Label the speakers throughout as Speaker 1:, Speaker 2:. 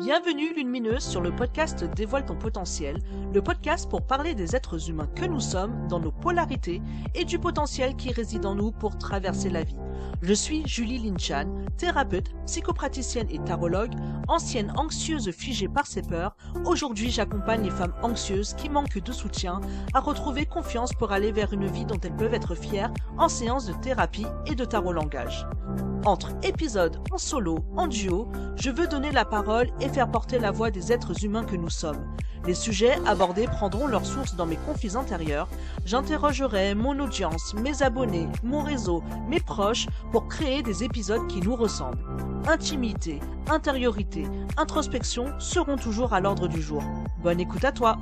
Speaker 1: Bienvenue Lumineuse sur le podcast Dévoile ton potentiel, le podcast pour parler des êtres humains que nous sommes dans nos polarités et du potentiel qui réside en nous pour traverser la vie. Je suis Julie Linchan, thérapeute, psychopraticienne et tarologue, ancienne anxieuse figée par ses peurs. Aujourd'hui, j'accompagne les femmes anxieuses qui manquent de soutien à retrouver confiance pour aller vers une vie dont elles peuvent être fières en séance de thérapie et de tarot langage. Entre épisodes en solo, en duo, je veux donner la parole et faire porter la voix des êtres humains que nous sommes. Les sujets abordés prendront leur source dans mes conflits intérieurs. J'interrogerai mon audience, mes abonnés, mon réseau, mes proches pour créer des épisodes qui nous ressemblent. Intimité, intériorité, introspection seront toujours à l'ordre du jour. Bonne écoute à toi.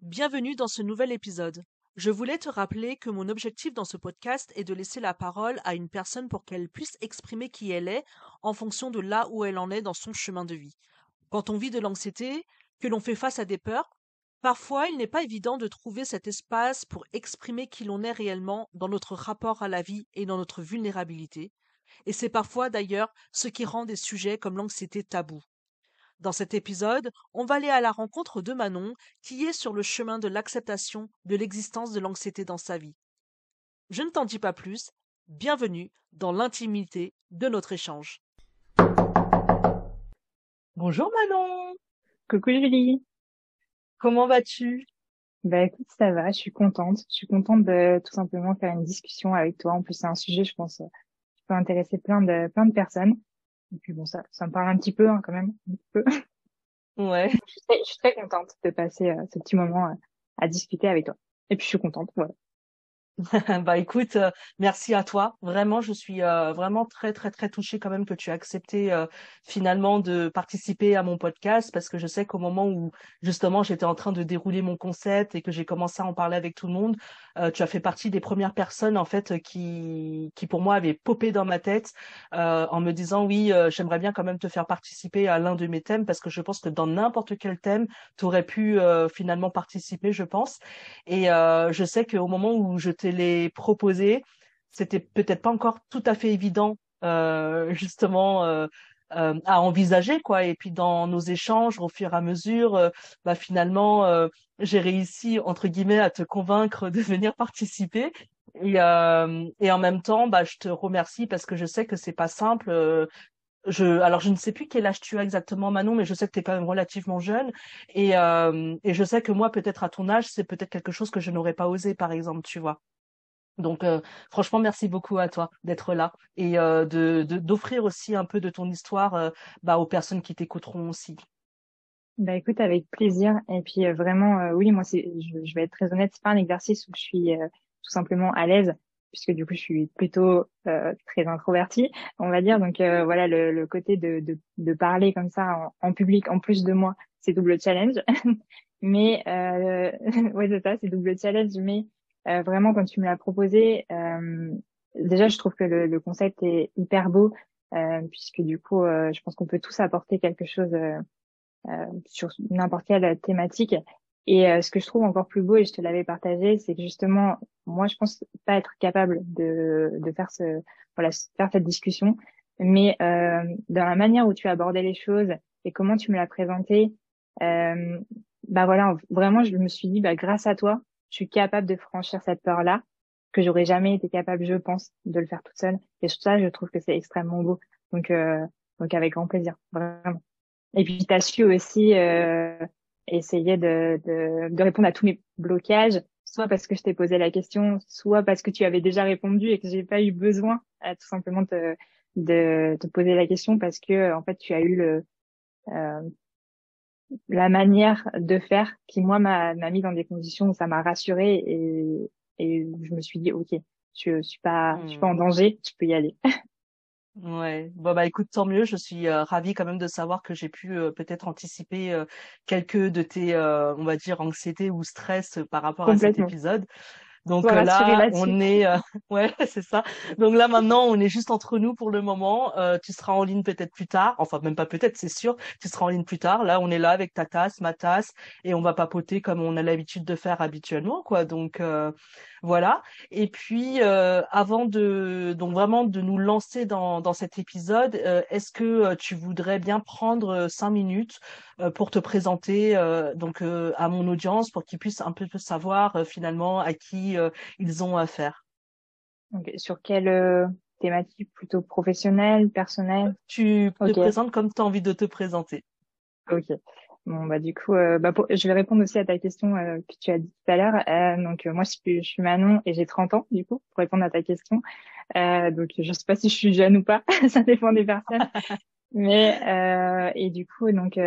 Speaker 1: Bienvenue dans ce nouvel épisode. Je voulais te rappeler que mon objectif dans ce podcast est de laisser la parole à une personne pour qu'elle puisse exprimer qui elle est en fonction de là où elle en est dans son chemin de vie. Quand on vit de l'anxiété, que l'on fait face à des peurs, parfois il n'est pas évident de trouver cet espace pour exprimer qui l'on est réellement dans notre rapport à la vie et dans notre vulnérabilité. Et c'est parfois d'ailleurs ce qui rend des sujets comme l'anxiété tabou. Dans cet épisode, on va aller à la rencontre de Manon, qui est sur le chemin de l'acceptation de l'existence de l'anxiété dans sa vie. Je ne t'en dis pas plus, bienvenue dans l'intimité de notre échange. Bonjour Manon
Speaker 2: Coucou Julie
Speaker 1: Comment vas-tu?
Speaker 2: Bah écoute, ça va, je suis contente. Je suis contente de tout simplement faire une discussion avec toi. En plus, c'est un sujet, je pense, qui peut intéresser plein de plein de personnes. Et puis bon, ça, ça me parle un petit peu hein, quand même, un petit peu.
Speaker 1: Ouais.
Speaker 2: Je suis, très, je suis très contente de passer euh, ce petit moment euh, à discuter avec toi. Et puis je suis contente, voilà.
Speaker 1: bah écoute, euh, merci à toi. Vraiment, je suis euh, vraiment très très très touchée quand même que tu as accepté euh, finalement de participer à mon podcast parce que je sais qu'au moment où justement j'étais en train de dérouler mon concept et que j'ai commencé à en parler avec tout le monde, tu as fait partie des premières personnes en fait qui qui pour moi avaient popé dans ma tête en me disant oui, j'aimerais bien quand même te faire participer à l'un de mes thèmes parce que je pense que dans n'importe quel thème, tu aurais pu finalement participer, je pense. Et je sais qu'au moment où je les proposer. C'était peut-être pas encore tout à fait évident, euh, justement, euh, euh, à envisager, quoi. Et puis dans nos échanges, au fur et à mesure, bah finalement, j'ai réussi entre guillemets à te convaincre de venir participer. Et, en même temps, bah, je te remercie parce que je sais que c'est pas simple. Alors je ne sais plus quel âge tu as exactement Manon, mais je sais que tu es quand même relativement jeune et je sais que moi peut-être à ton âge c'est peut-être quelque chose que je n'aurais pas osé par exemple, tu vois. Donc euh, franchement, merci beaucoup à toi d'être là et euh, de d'offrir aussi un peu de ton histoire euh, bah, aux personnes qui t'écouteront aussi.
Speaker 2: Bah écoute, avec plaisir. Et puis vraiment, oui, moi c'est, je, vais être très honnête, c'est pas un exercice où je suis tout simplement à l'aise, puisque du coup je suis plutôt très introvertie, on va dire. Donc voilà, le, le côté de, de, de parler comme ça en, en, public, en plus de moi, c'est double challenge. mais euh, ouais c'est ça, c'est double challenge. Mais euh, vraiment, quand tu me l'as proposé, euh, déjà, je trouve que le, le, concept est hyper beau, euh, puisque du coup, je pense qu'on peut tous apporter quelque chose sur n'importe quelle thématique. Et ce que je trouve encore plus beau, et je te l'avais partagé, c'est que justement, moi, je pense pas être capable de, de faire ce, voilà, faire cette discussion, mais euh, dans la manière où tu as abordé les choses et comment tu me l'as présenté, euh, bah voilà, vraiment, je me suis dit, bah grâce à toi, je suis capable de franchir cette peur-là, que j'aurais jamais été capable, je pense, de le faire toute seule. Et sur ça, je trouve que c'est extrêmement beau. Donc, euh, donc avec grand plaisir, vraiment. Et puis, tu as su aussi euh, essayer de, de, de, répondre à tous mes blocages, soit parce que je t'ai posé la question, soit parce que tu avais déjà répondu et que j'ai pas eu besoin à tout simplement de te poser la question parce que en fait, tu as eu le euh, la manière de faire qui moi m'a mis dans des conditions où ça m'a rassurée et, et je me suis dit ok je, suis pas je suis pas en hmm. danger je peux y aller
Speaker 1: Ouais, bon bah écoute, tant mieux. Je suis euh, ravie quand même de savoir que j'ai pu euh, peut-être anticiper euh, quelques de tes, on va dire, anxiétés ou stress par rapport à cet épisode. Donc là, on est, ouais, c'est ça. Donc là maintenant, on est juste entre nous pour le moment. tu seras en ligne peut-être plus tard, enfin même pas peut-être, c'est sûr. Tu seras en ligne plus tard. Là, on est là avec ta tasse, ma tasse, et on va papoter comme on a l'habitude de faire habituellement, quoi. Donc voilà. Et puis, euh, avant de donc vraiment de nous lancer dans, dans cet épisode, euh, est-ce que euh, tu voudrais bien prendre cinq minutes pour te présenter donc à mon audience pour qu'ils puissent un peu savoir finalement à qui ils ont affaire.
Speaker 2: Sur quelle thématique plutôt professionnelle, personnelle?
Speaker 1: Tu te présentes comme tu as envie de te présenter.
Speaker 2: Ok. Bon bah du coup, euh, bah, je vais répondre aussi à ta question euh, que tu as dit tout à l'heure. Euh, donc moi je suis, je suis Manon et j'ai 30 ans du coup pour répondre à ta question. donc je sais pas si je suis jeune ou pas, ça dépend des personnes. Mais et du coup donc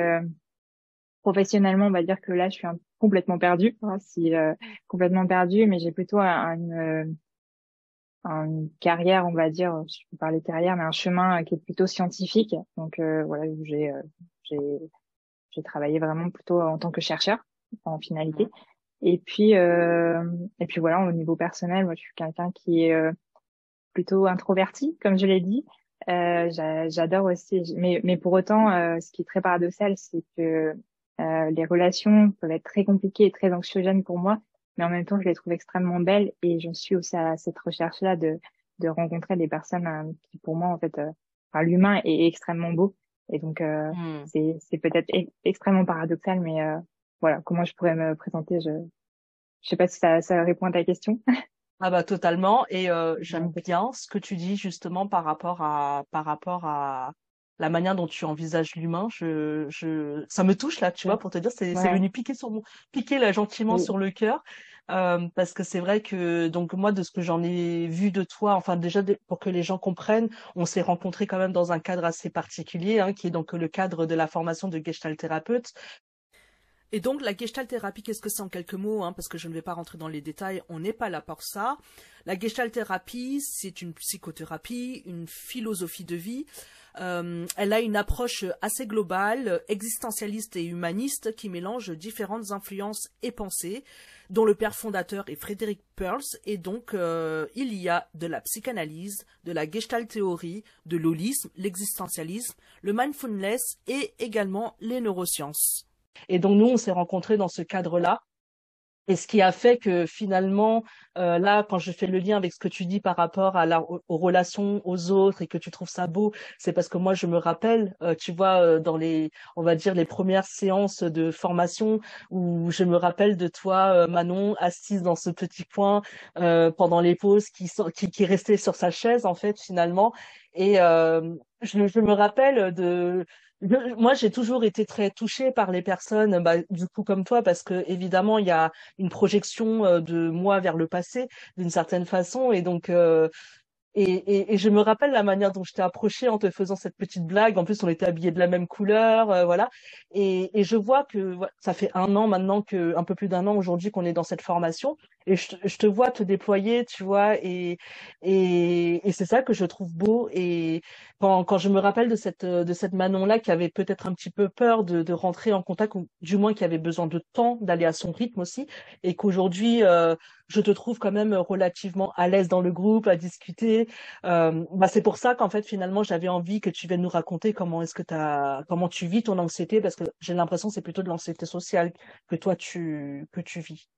Speaker 2: professionnellement on va dire que là je suis un, complètement perdue, hein, si complètement perdue, mais j'ai plutôt une, une carrière on va dire, je peux parler carrière, mais un chemin qui est plutôt scientifique. Donc voilà j'ai j'ai j'ai travaillé vraiment plutôt en tant que chercheur en finalité. Et puis euh, et puis voilà, au niveau personnel, moi je suis quelqu'un qui est euh, plutôt introverti, comme je l'ai dit. Euh, J'adore aussi, mais mais pour autant, euh, ce qui est très paradoxal, c'est que euh, les relations peuvent être très compliquées et très anxiogènes pour moi, mais en même temps, je les trouve extrêmement belles et j'en suis aussi à cette recherche-là de de rencontrer des personnes qui, pour moi, en fait, enfin, l'humain est extrêmement beau et donc, euh, hmm. c'est, c'est peut-être e-, extrêmement paradoxal, mais euh, voilà, comment je pourrais me présenter, je je sais pas si ça, ça répond à ta question.
Speaker 1: Ah bah totalement. Et euh, j'aime bien ce que tu dis justement par rapport à par rapport à la manière dont tu envisages l'humain. Je, je, ça me touche là, tu vois, pour te dire, c'est, c'est venu piquer sur mon, piquer là gentiment sur le cœur. Euh, parce que c'est vrai que donc moi de ce que j'en ai vu de toi, enfin déjà pour que les gens comprennent, on s'est rencontrés quand même dans un cadre assez particulier, hein, qui est donc le cadre de la formation de Gestalt thérapeute. Et donc la Gestalt thérapie, qu'est-ce que c'est en quelques mots hein, Parce que je ne vais pas rentrer dans les détails, on n'est pas là pour ça. La Gestalt thérapie, c'est une psychothérapie, une philosophie de vie. Euh, elle a une approche assez globale, existentialiste et humaniste qui mélange différentes influences et pensées dont le père fondateur est Frédéric Perls, et donc euh, il y a de la psychanalyse, de la gestalt théorie, de l'holisme, l'existentialisme, le mindfulness et également les neurosciences. Et donc nous, on s'est rencontrés dans ce cadre-là. Et ce qui a fait que finalement, euh, là, quand je fais le lien avec ce que tu dis par rapport à la, aux relations aux autres et que tu trouves ça beau, c'est parce que moi, je me rappelle, euh, tu vois, euh, dans les, on va dire, les premières séances de formation où je me rappelle de toi, Manon, assise dans ce petit coin pendant les pauses, qui, restait sur sa chaise, en fait, finalement. Et je, je me rappelle de moi, j'ai toujours été très touchée par les personnes, bah, du coup comme toi, parce que évidemment, il y a une projection euh, de moi vers le passé, d'une certaine façon, et donc euh, et, et, je me rappelle la manière dont je t'ai approché en te faisant cette petite blague. En plus, on était habillés de la même couleur, euh, voilà. Et, et, je vois que ça fait un an maintenant, que un peu plus d'un an aujourd'hui qu'on est dans cette formation. Et je, je, te vois te déployer, tu vois. Et, et, et c'est ça que je trouve beau. Et quand, quand je me rappelle de cette de cette Manon là qui avait peut-être un petit peu peur de, de rentrer en contact, ou du moins qui avait besoin de temps d'aller à son rythme aussi, et qu'aujourd'hui euh, je te trouve quand même relativement à l'aise dans le groupe, à discuter. Euh, bah c'est pour ça qu'en fait finalement j'avais envie que tu viennes nous raconter comment est-ce que as, comment tu vis ton anxiété parce que j'ai l'impression c'est plutôt de l'anxiété sociale que toi tu que tu vis.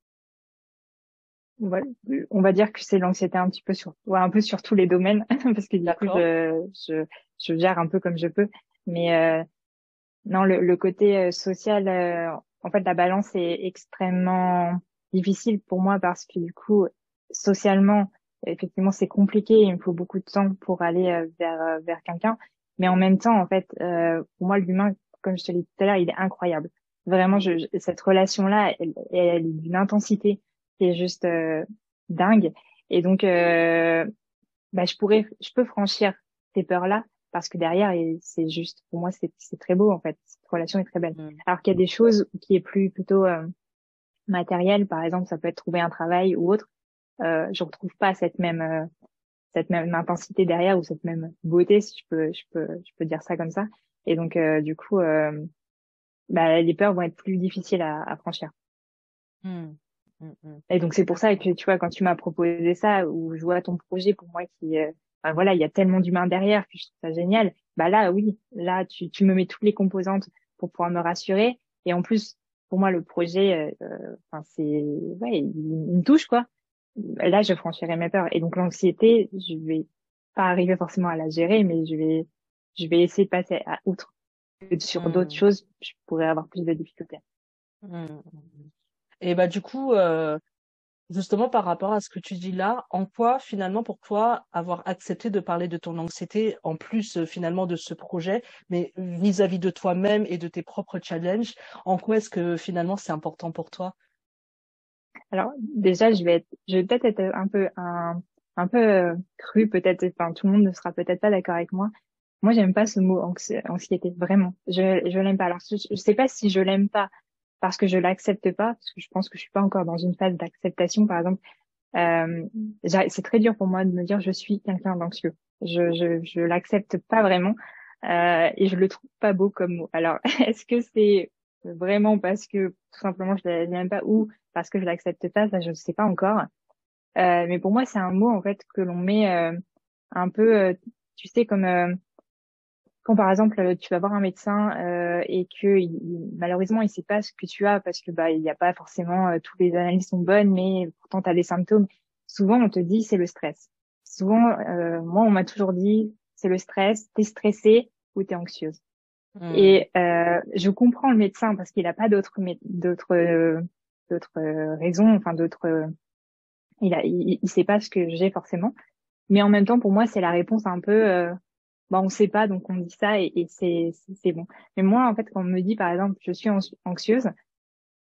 Speaker 2: On va dire que c'est l'anxiété un petit peu sur, ouais, un peu sur tous les domaines parce que du coup je, je, je gère un peu comme je peux. Mais euh, non, le, le côté euh, social, euh, en fait, la balance est extrêmement difficile pour moi parce que du coup, socialement, effectivement, c'est compliqué. Il me faut beaucoup de temps pour aller euh, vers euh, vers quelqu'un. Mais en même temps, en fait, euh, pour moi, l'humain, comme je te l'ai dit tout à l'heure, il est incroyable. Vraiment, je, cette relation-là, elle, elle, est d'une intensité qui est juste dingue. Et donc, bah, je pourrais, je peux franchir ces peurs-là parce que derrière, c'est juste, pour moi, c'est très beau en fait. Cette relation est très belle. Mm. Alors qu'il y a des choses qui est plus plutôt matériel, par exemple, ça peut être trouver un travail ou autre, euh, je retrouve pas cette même euh, cette même intensité derrière ou cette même beauté, si je peux je peux je peux dire ça comme ça. Et donc euh, du coup, euh, bah, les peurs vont être plus difficiles à, à franchir.
Speaker 1: Hmm.
Speaker 2: Mm, mm. Et donc c'est pour ça que tu vois quand tu m'as proposé ça ou je vois ton projet pour moi qui euh, voilà il y a tellement d'humains derrière que je trouve ça génial. Bah là oui là tu tu me mets toutes les composantes pour pouvoir me rassurer et en plus pour moi le projet euh, enfin c'est ouais il, me touche quoi. Là je franchirai mes peurs et donc l'anxiété je vais pas arriver forcément à la gérer mais je vais je vais essayer de passer à outre sur d'autres mmh. choses, je pourrais avoir plus de difficultés.
Speaker 1: Mmh. Et bah du coup, euh, justement par rapport à ce que tu dis là, en quoi finalement pour toi avoir accepté de parler de ton anxiété en plus euh, finalement de ce projet, mais vis-à-vis de toi-même et de tes propres challenges, en quoi est-ce que finalement c'est important pour toi?
Speaker 2: Alors déjà, je vais être, je vais peut-être être un peu un, un peu euh, cru peut-être, enfin tout le monde ne sera peut-être pas d'accord avec moi, moi, j'aime pas ce mot anxiété, vraiment. Je, je l'aime pas. Alors, je, je sais pas si je l'aime pas parce que je l'accepte pas, parce que je pense que je suis pas encore dans une phase d'acceptation. Par exemple, euh, c'est très dur pour moi de me dire je suis quelqu'un d'anxieux. Je, je, je l'accepte pas vraiment euh, et je le trouve pas beau comme mot. Alors, est-ce que c'est vraiment parce que tout simplement je l'aime pas ou parce que je l'accepte pas? Ça, je sais pas encore. Euh, mais pour moi, c'est un mot en fait que l'on met euh, un peu, euh, tu sais, comme euh, quand par exemple euh, tu vas voir un médecin euh, et que il, malheureusement il sait pas ce que tu as parce que bah il n'y a pas forcément euh, toutes les analyses sont bonnes mais pourtant tu as les symptômes. Souvent on te dit c'est le stress. Souvent euh, moi on m'a toujours dit c'est le stress t'es stressée ou t'es anxieuse. Hmm. et euh, je comprends le médecin parce qu'il a pas d'autres d'autres d'autres raisons enfin d'autres il a il, il, sait pas ce que j'ai forcément. Mais en même temps pour moi c'est la réponse un peu bah on sait pas donc on dit ça et, et c'est c'est bon mais moi en fait quand on me dit par exemple je suis anxieuse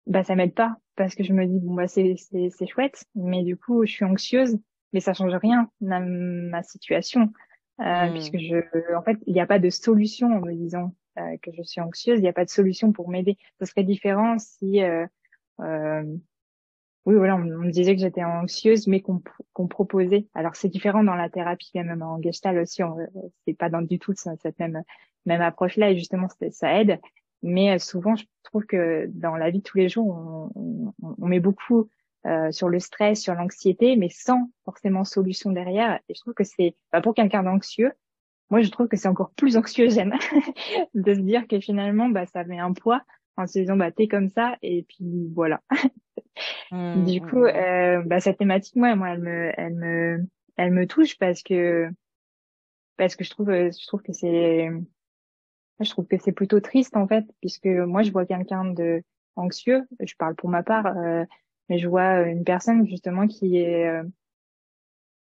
Speaker 2: bah ça m'aide pas parce que je me dis bon bah c'est c'est c'est chouette mais du coup je suis anxieuse mais ça change rien à ma situation euh, hmm. puisque je en fait il n'y a pas de solution en me disant euh, que je suis anxieuse il n'y a pas de solution pour m'aider ce serait différent si euh, euh oui, voilà, on, me disait que j'étais anxieuse, mais qu'on proposait. Alors c'est différent dans la thérapie, même en gestalt aussi, c'est pas dans du tout cette même même approche-là, et justement ça aide. Mais euh, souvent, je trouve que dans la vie de tous les jours, on, on, on met beaucoup euh, sur le stress, sur l'anxiété, mais sans forcément solution derrière. Et je trouve que c'est bah, pour quelqu'un d'anxieux, moi je trouve que c'est encore plus anxiogène de se dire que finalement, bah ça met un poids en se disant bah t'es comme ça et puis voilà. Mmh, du coup, mmh, mmh. euh, bah, cette thématique, moi, moi, elle me, elle me, elle me touche parce que, parce que je trouve, je trouve que c'est, je trouve que c'est plutôt triste en fait, puisque moi, je vois quelqu'un de anxieux. Je parle pour ma part, euh, mais je vois une personne justement qui est, euh,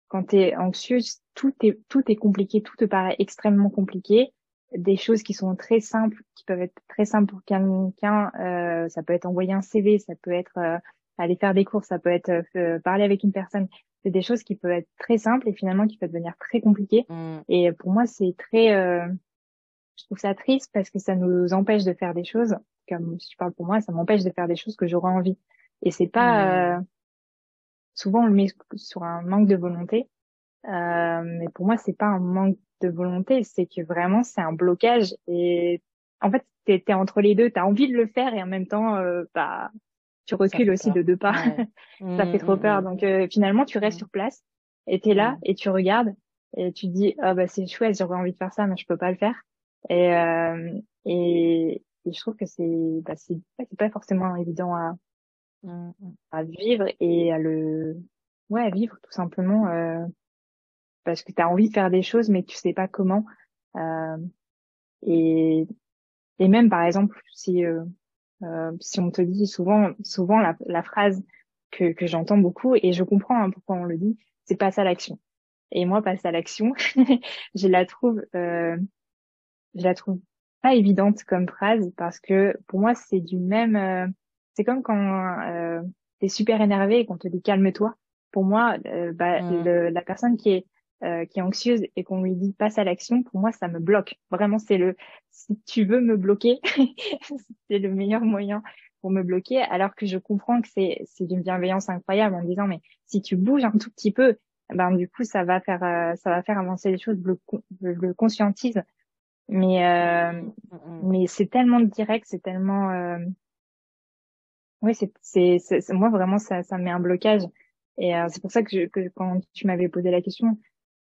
Speaker 2: quand t'es anxieuse, tout est, tout est compliqué, tout te paraît extrêmement compliqué des choses qui sont très simples, qui peuvent être très simples pour quelqu'un. Euh, ça peut être envoyer un CV, ça peut être euh, aller faire des courses, ça peut être euh, parler avec une personne. C'est des choses qui peuvent être très simples et finalement qui peuvent devenir très compliquées. Mm. Et pour moi, c'est très, euh, je trouve ça triste parce que ça nous empêche de faire des choses. Comme si je parle pour moi, ça m'empêche de faire des choses que j'aurais envie. Et c'est pas mm. souvent on le met sur un manque de volonté. mais pour moi, c'est pas un manque de volonté, c'est que vraiment c'est un blocage et en fait t'es es entre les deux, t'as envie de le faire et en même temps euh, bah tu recules aussi de deux pas, ça fait trop mmh, peur. Mmh, Donc euh, finalement tu restes mmh. sur place et t'es là et tu regardes et tu te dis ah bah c'est chouette j'aurais envie de faire ça mais je peux pas le faire et euh, et, je trouve que c'est bah c'est pas forcément évident à à vivre et à le ouais à vivre tout simplement euh, parce que tu as envie de faire des choses mais tu sais pas comment. Euh, et et même par exemple si euh, euh, si on te dit souvent souvent la, la phrase que que j'entends beaucoup et je comprends hein, pourquoi on le dit c'est passe à l'action. Et moi passe à l'action je la trouve euh, je la trouve pas évidente comme phrase parce que pour moi c'est du même euh, c'est comme quand euh, t'es super énervé et qu'on te dit calme-toi. Pour moi euh, bah, mmh. le, la personne qui est euh, qui est anxieuse et qu'on lui dit passe à l'action, pour moi, ça me bloque. Vraiment, c'est le, si tu veux me bloquer, c'est le meilleur moyen pour me bloquer, alors que je comprends que c'est, c'est d'une bienveillance incroyable en disant, mais si tu bouges un tout petit peu, ben, du coup, ça va faire, euh, ça va faire avancer les choses, je le, le conscientise. Mais, euh, mais c'est tellement direct, c'est tellement, Oui, c'est, c'est, moi vraiment ça, ça me met un blocage. Et euh, c'est pour ça que, je, que quand tu m'avais posé la question,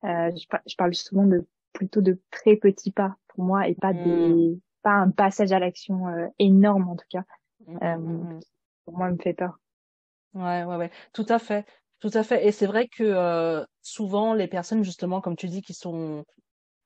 Speaker 2: euh, je, je, parle souvent de plutôt de très petits pas pour moi et pas des, mmh. pas un passage à l'action euh, énorme en tout cas. Mmh, mmh, pour moi, me fait peur.
Speaker 1: Ouais, ouais, ouais, tout à fait, tout à fait. Et c'est vrai que souvent les personnes justement, comme tu dis, qui sont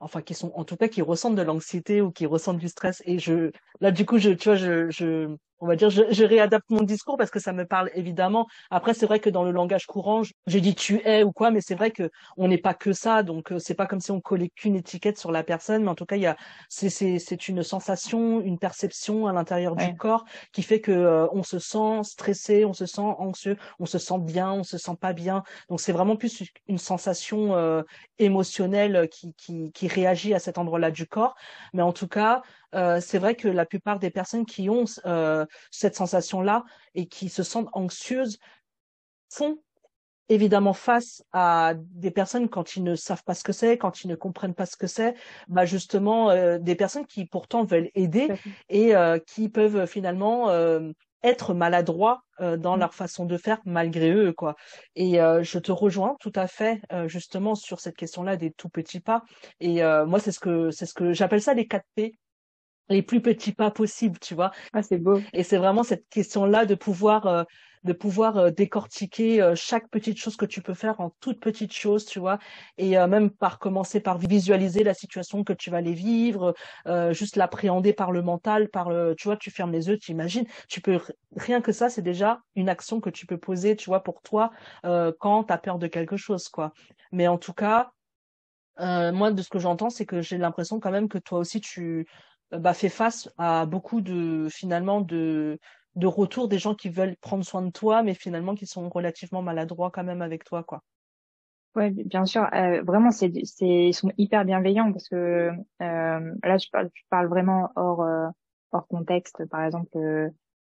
Speaker 1: enfin qui sont en tout cas qui ressentent de l'anxiété ou qui ressentent du stress et je là du coup je tu vois je je on va dire, je, je, réadapte mon discours parce que ça me parle évidemment. Après, c'est vrai que dans le langage courant, j'ai dit tu es ou quoi, mais c'est vrai que on n'est pas que ça, donc euh, c'est pas comme si on collait qu'une étiquette sur la personne, mais en tout cas, il y a c'est une sensation, une perception à l'intérieur du corps qui fait que euh, on se sent stressé, on se sent anxieux, on se sent bien, on se sent pas bien. Donc c'est vraiment plus une sensation euh, émotionnelle qui qui qui réagit à cet endroit-là du corps, mais en tout cas, c'est vrai que la plupart des personnes qui ont euh, cette sensation-là et qui se sentent anxieuses font évidemment face à des personnes quand ils ne savent pas ce que c'est, quand ils ne comprennent pas ce que c'est, bah justement euh, des personnes qui pourtant veulent aider et qui peuvent finalement être maladroits dans mmh. leur façon de faire malgré eux quoi. Et je te rejoins tout à fait justement sur cette question-là des tout petits pas. Et moi c'est ce que c'est ce que j'appelle ça les 4 P les plus petits pas possibles, tu vois.
Speaker 2: Ah, c'est beau.
Speaker 1: Et c'est vraiment cette question-là de pouvoir euh, de pouvoir euh, décortiquer euh, chaque petite chose que tu peux faire en toutes petites choses, tu vois, et même par commencer par visualiser la situation que tu vas aller vivre, juste l'appréhender par le mental, par le, tu vois, tu fermes les yeux, tu imagines, tu peux rien que ça, c'est déjà une action que tu peux poser, tu vois, pour toi quand tu as peur de quelque chose, quoi. Mais en tout cas, moi, de ce que j'entends, c'est que j'ai l'impression quand même que toi aussi, tu bah, fait face à beaucoup de finalement de de retours des gens qui veulent prendre soin de toi, mais finalement qui sont relativement maladroits quand même avec toi, quoi.
Speaker 2: Ouais, bien sûr. Euh, vraiment, c'est, c'est, ils sont hyper bienveillants parce que euh, là, je parle, vraiment hors euh, hors contexte. Par exemple,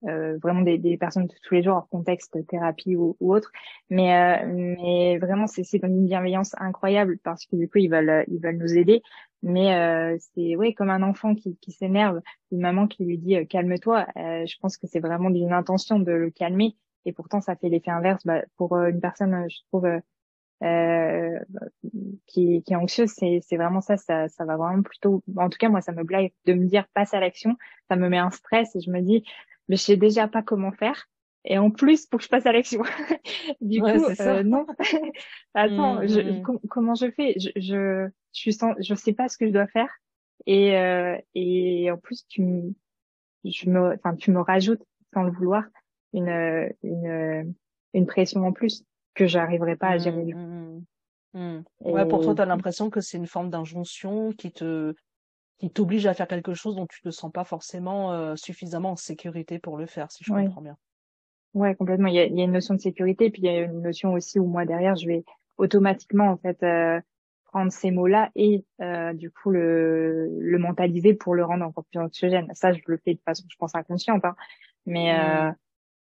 Speaker 2: euh, euh, vraiment des, des personnes de tous les jours hors contexte thérapie ou, ou autre. Mais euh, mais vraiment c'est c'est une bienveillance incroyable parce que du coup ils veulent ils veulent nous aider. Mais euh, c'est ouais comme un enfant qui qui s'énerve une maman qui lui dit calme-toi je pense que c'est vraiment d'une intention de le calmer. Et pourtant ça fait l'effet inverse bah, pour une personne je trouve euh, qui, qui est anxieuse, c'est, c'est vraiment ça, ça, ça va vraiment plutôt, en tout cas, moi, ça me blague de me dire passe à l'action, ça me met un stress et je me dis, mais je sais déjà pas comment faire. Et en plus, pour que je passe à l'action. du coup, euh, non. Attends, mmh, je, mmh. comment je fais? Je, je, je suis sans, je sais pas ce que je dois faire. Et euh, et en plus, tu me, je me, enfin, tu me rajoutes sans le vouloir une une une pression en plus que j'arriverai pas à gérer.
Speaker 1: Mmh, ouais, pour toi, tu as l'impression que c'est une forme d'injonction qui te qui t'oblige à faire quelque chose dont tu te sens pas forcément euh, suffisamment en sécurité pour le faire, si je comprends bien.
Speaker 2: Ouais, complètement. Il y, a, il y a, une notion de sécurité, puis il y a une notion aussi où moi derrière, je vais automatiquement en fait euh, prendre ces mots-là et euh, du coup le, le mentaliser pour le rendre encore plus anxiogène. Ça, je le fais de façon, je pense, inconsciente, hein. mais mmh.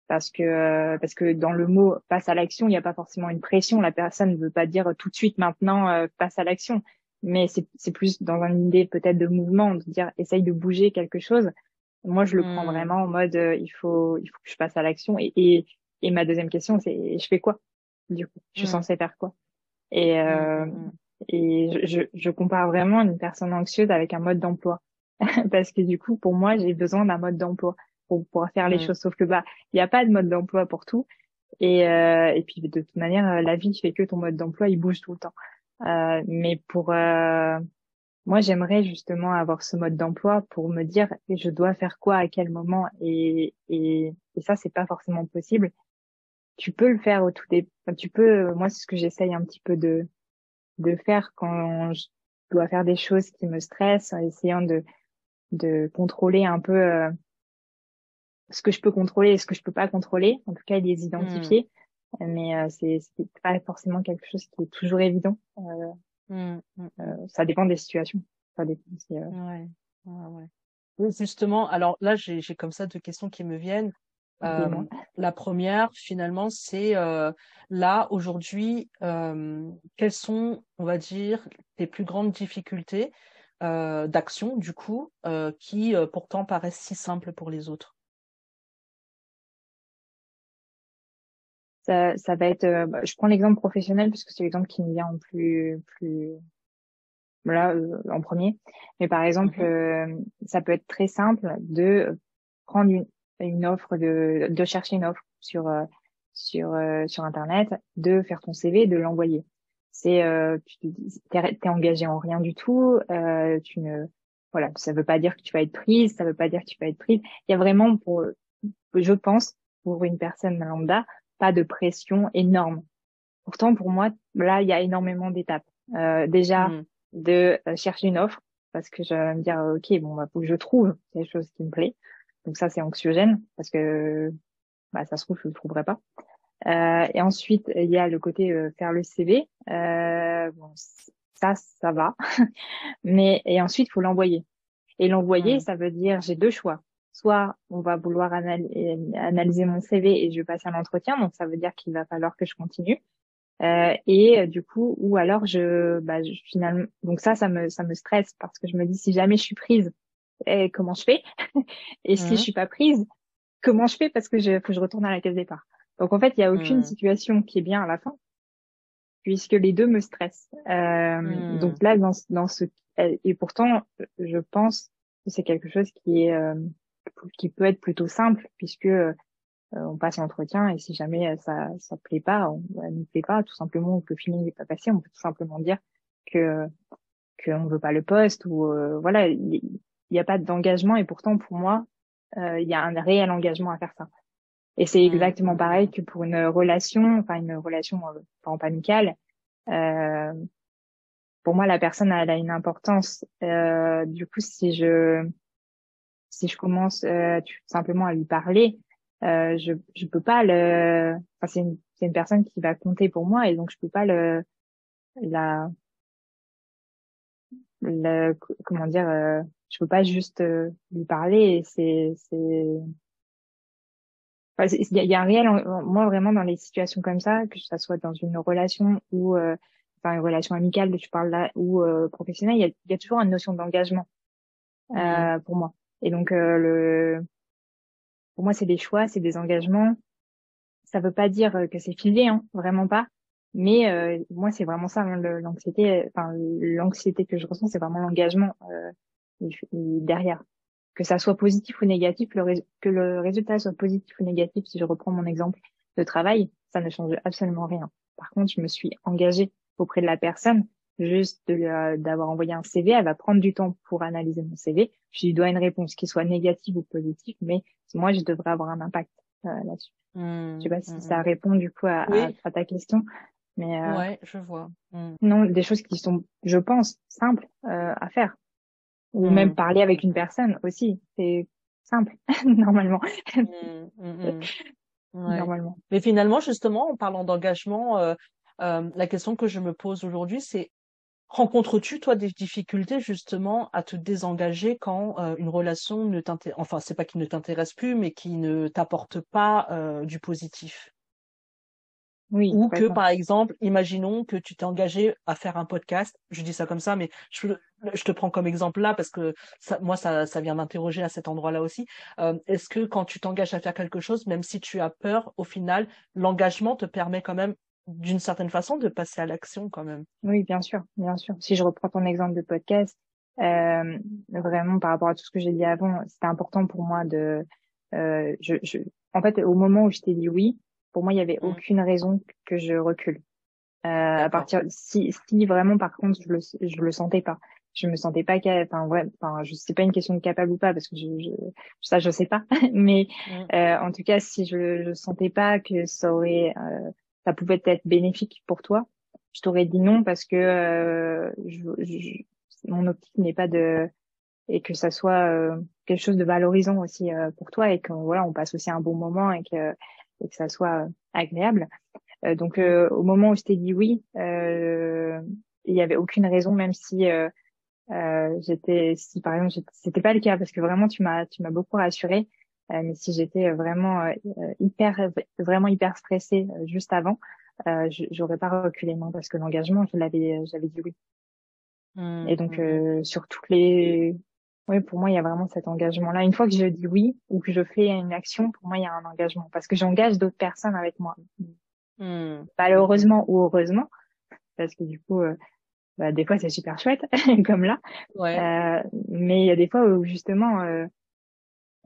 Speaker 2: Parce que parce que dans le mot passe à l'action, il n'y a pas forcément une pression. La personne ne veut pas dire tout de suite maintenant passe à l'action mais c'est plus dans une idée peut-être de mouvement, de dire essaye de bouger quelque chose. Moi, je le prends hmm. vraiment en mode euh, il faut il faut que je passe à l'action et, et, et ma deuxième question c'est je fais quoi? Du coup je suis hmm. censée faire quoi? Et hmm, euh, et je, je, compare vraiment une personne anxieuse avec un mode d'emploi parce que du coup pour moi j'ai besoin d'un mode d'emploi pour pouvoir faire les choses sauf que bah il n'y a pas de mode d'emploi pour tout et euh, et puis de toute manière la vie fait que ton mode d'emploi il bouge tout le temps euh, mais pour euh, moi, j'aimerais justement avoir ce mode d'emploi pour me dire je dois faire quoi à quel moment et et, et ça c'est pas forcément possible. Tu peux le faire au tout début. Tu peux. Moi, c'est ce que j'essaye un petit peu de de faire quand je dois faire des choses qui me stressent, en essayant de de contrôler un peu euh, ce que je peux contrôler et ce que je peux pas contrôler. En tout cas, les mmh. identifier mais euh, c'est c'est pas forcément quelque chose qui est toujours évident. Euh, mmh, mmh. Euh, ça dépend des situations. Ça dépend.
Speaker 1: Ouais, ouais, ouais. Justement, alors là j'ai j'ai comme ça deux questions qui me viennent. Euh, la première, finalement, c'est euh, là aujourd'hui, euh, quelles sont, on va dire, tes plus grandes difficultés d'action, du coup, qui pourtant paraissent si simples pour les autres?
Speaker 2: Ça, ça va être, bah, je prends l'exemple professionnel parce que c'est l'exemple qui me vient en plus, plus, voilà, en premier. Mais par exemple, mm-hmm. ça peut être très simple de prendre une, une offre, de, de chercher une offre sur sur sur internet, de faire ton CV, de l'envoyer. C'est euh, tu t'es engagé en rien du tout, euh, tu ne voilà, ça veut pas dire que tu vas être prise, ça veut pas dire que tu vas être prise. Il y a vraiment pour je pense pour une personne lambda pas de pression énorme. Pourtant pour moi là il y a énormément d'étapes. Euh, déjà mmh. de euh, chercher une offre parce que je vais me dire ok bon bah faut que je trouve quelque chose qui me plaît. Donc ça c'est anxiogène parce que bah ça se trouve je le trouverai pas. Euh, et ensuite, il y a le côté euh, faire le CV. Euh, bon, ça, ça va. Mais et ensuite, il faut l'envoyer. Et l'envoyer, ça veut dire j'ai deux choix. Soit on va vouloir analyser mon CV et je vais passer un entretien, donc ça veut dire qu'il va falloir que je continue. Euh, et du coup, ou alors je, bah, je, finalement, donc ça, ça me, ça me stresse parce que je me dis si jamais je suis prise, eh, comment je fais Et si je suis pas prise, comment je fais parce que je, faut que je retourne à la case départ. Donc en fait, il n'y a aucune situation qui est bien à la fin, puisque les deux me stressent. Euh. Donc là, dans, dans ce et pourtant, je pense que c'est quelque chose qui est euh, qui peut être plutôt simple, puisque euh, on passe l'entretien et si jamais ça ça plaît pas, on ne plaît pas, tout simplement, que le feeling n'est pas passé, on peut tout simplement dire que qu'on veut pas le poste ou euh, voilà, il n'y a pas d'engagement et pourtant pour moi, il y a un réel engagement à faire ça. Et c'est mmh. exactement pareil que pour une relation, enfin une relation euh, pas amicale. Euh, pour moi, la personne elle a une importance. Euh, du coup, si je si je commence euh, tout simplement à lui parler, euh, je je peux pas le. Enfin, c'est une c'est une personne qui va compter pour moi et donc je peux pas le la le comment dire. Euh, je peux pas juste euh, lui parler. C'est c'est il y, a un réel, moi vraiment dans les situations comme ça, que ça soit dans une relation ou euh, enfin une relation amicale, tu parles là, ou euh, professionnelle, il y a, y a, toujours une notion d'engagement mmh. euh, pour moi. Et donc euh, le, pour moi c'est des choix, c'est des engagements. Ça veut pas dire que c'est filé, hein, vraiment pas. Mais euh, moi c'est vraiment ça hein, l'anxiété, enfin l'anxiété que je ressens, c'est vraiment l'engagement derrière que ça soit positif ou négatif, que le résultat soit positif ou négatif, si je reprends mon exemple de travail, ça ne change absolument rien. Par contre, je me suis engagée auprès de la personne, juste d'avoir envoyé un CV, elle va prendre du temps pour analyser mon CV. Je lui dois une réponse qui soit négative ou positive, mais moi, je devrais avoir un impact euh, là-dessus. Mmh, je sais pas si mmh, ça mmh. répond du coup à, à, ta question. Mais
Speaker 1: euh, ouais, je vois.
Speaker 2: Non, des choses qui sont, je pense, simples euh, à faire ou même parler avec une personne aussi. C'est simple, normalement.
Speaker 1: Normalement. Mais finalement, justement, en parlant d'engagement, euh, euh, la question que je me pose aujourd'hui, c'est rencontres-tu toi des difficultés justement à te désengager quand euh, une relation ne t'intéresse, enfin c'est pas qui ne t'intéresse plus, mais qui ne t'apporte pas du positif? Oui, Ou que, par exemple, imaginons que tu t'es engagé à faire un podcast. Je dis ça comme ça, mais je, je te prends comme exemple là parce que ça, moi, ça, ça vient m'interroger à cet endroit-là aussi. Euh, Est-ce que quand tu t'engages à faire quelque chose, même si tu as peur, au final, l'engagement te permet quand même, d'une certaine façon, de passer à l'action quand même
Speaker 2: Oui, bien sûr, bien sûr. Si je reprends ton exemple de podcast, euh, vraiment par rapport à tout ce que j'ai dit avant, c'était important pour moi de... Euh, je, je, en fait, au moment où je t'ai dit oui, pour moi, il y avait mmh. aucune raison que je recule. Euh, à partir si, si vraiment par contre je le je le sentais pas je me sentais pas enfin ouais enfin je sais pas une question de capable ou pas parce que je, je ça je sais pas mais mmh. euh, en tout cas si je je sentais pas que ça aurait euh, ça pouvait être bénéfique pour toi? Je t'aurais dit non parce que euh, je, mon optique n'est pas de et que ça soit euh, quelque chose de valorisant aussi euh, pour toi et que voilà on passe aussi un bon moment et que et que ça soit agréable. Euh, donc euh, au moment où je t'ai dit oui, euh, il y avait aucune raison, même si j'étais, si par exemple c'était pas le cas, parce que vraiment tu m'as tu m'as beaucoup rassurée. Mais si j'étais vraiment hyper vraiment hyper stressée juste avant, j'aurais pas reculé non parce que l'engagement je l'avais j'avais dit oui. Mmh, et donc mmh, mmh. sur toutes les oui, pour moi, il y a vraiment cet engagement-là. Une fois que je dis oui ou que je fais une action, pour moi, il y a un engagement parce que j'engage d'autres personnes avec moi. mmh. malheureusement ou heureusement, parce que du coup, euh, bah, des fois c'est super chouette, comme là. Ouais. Euh, mais il y a des fois où justement, euh,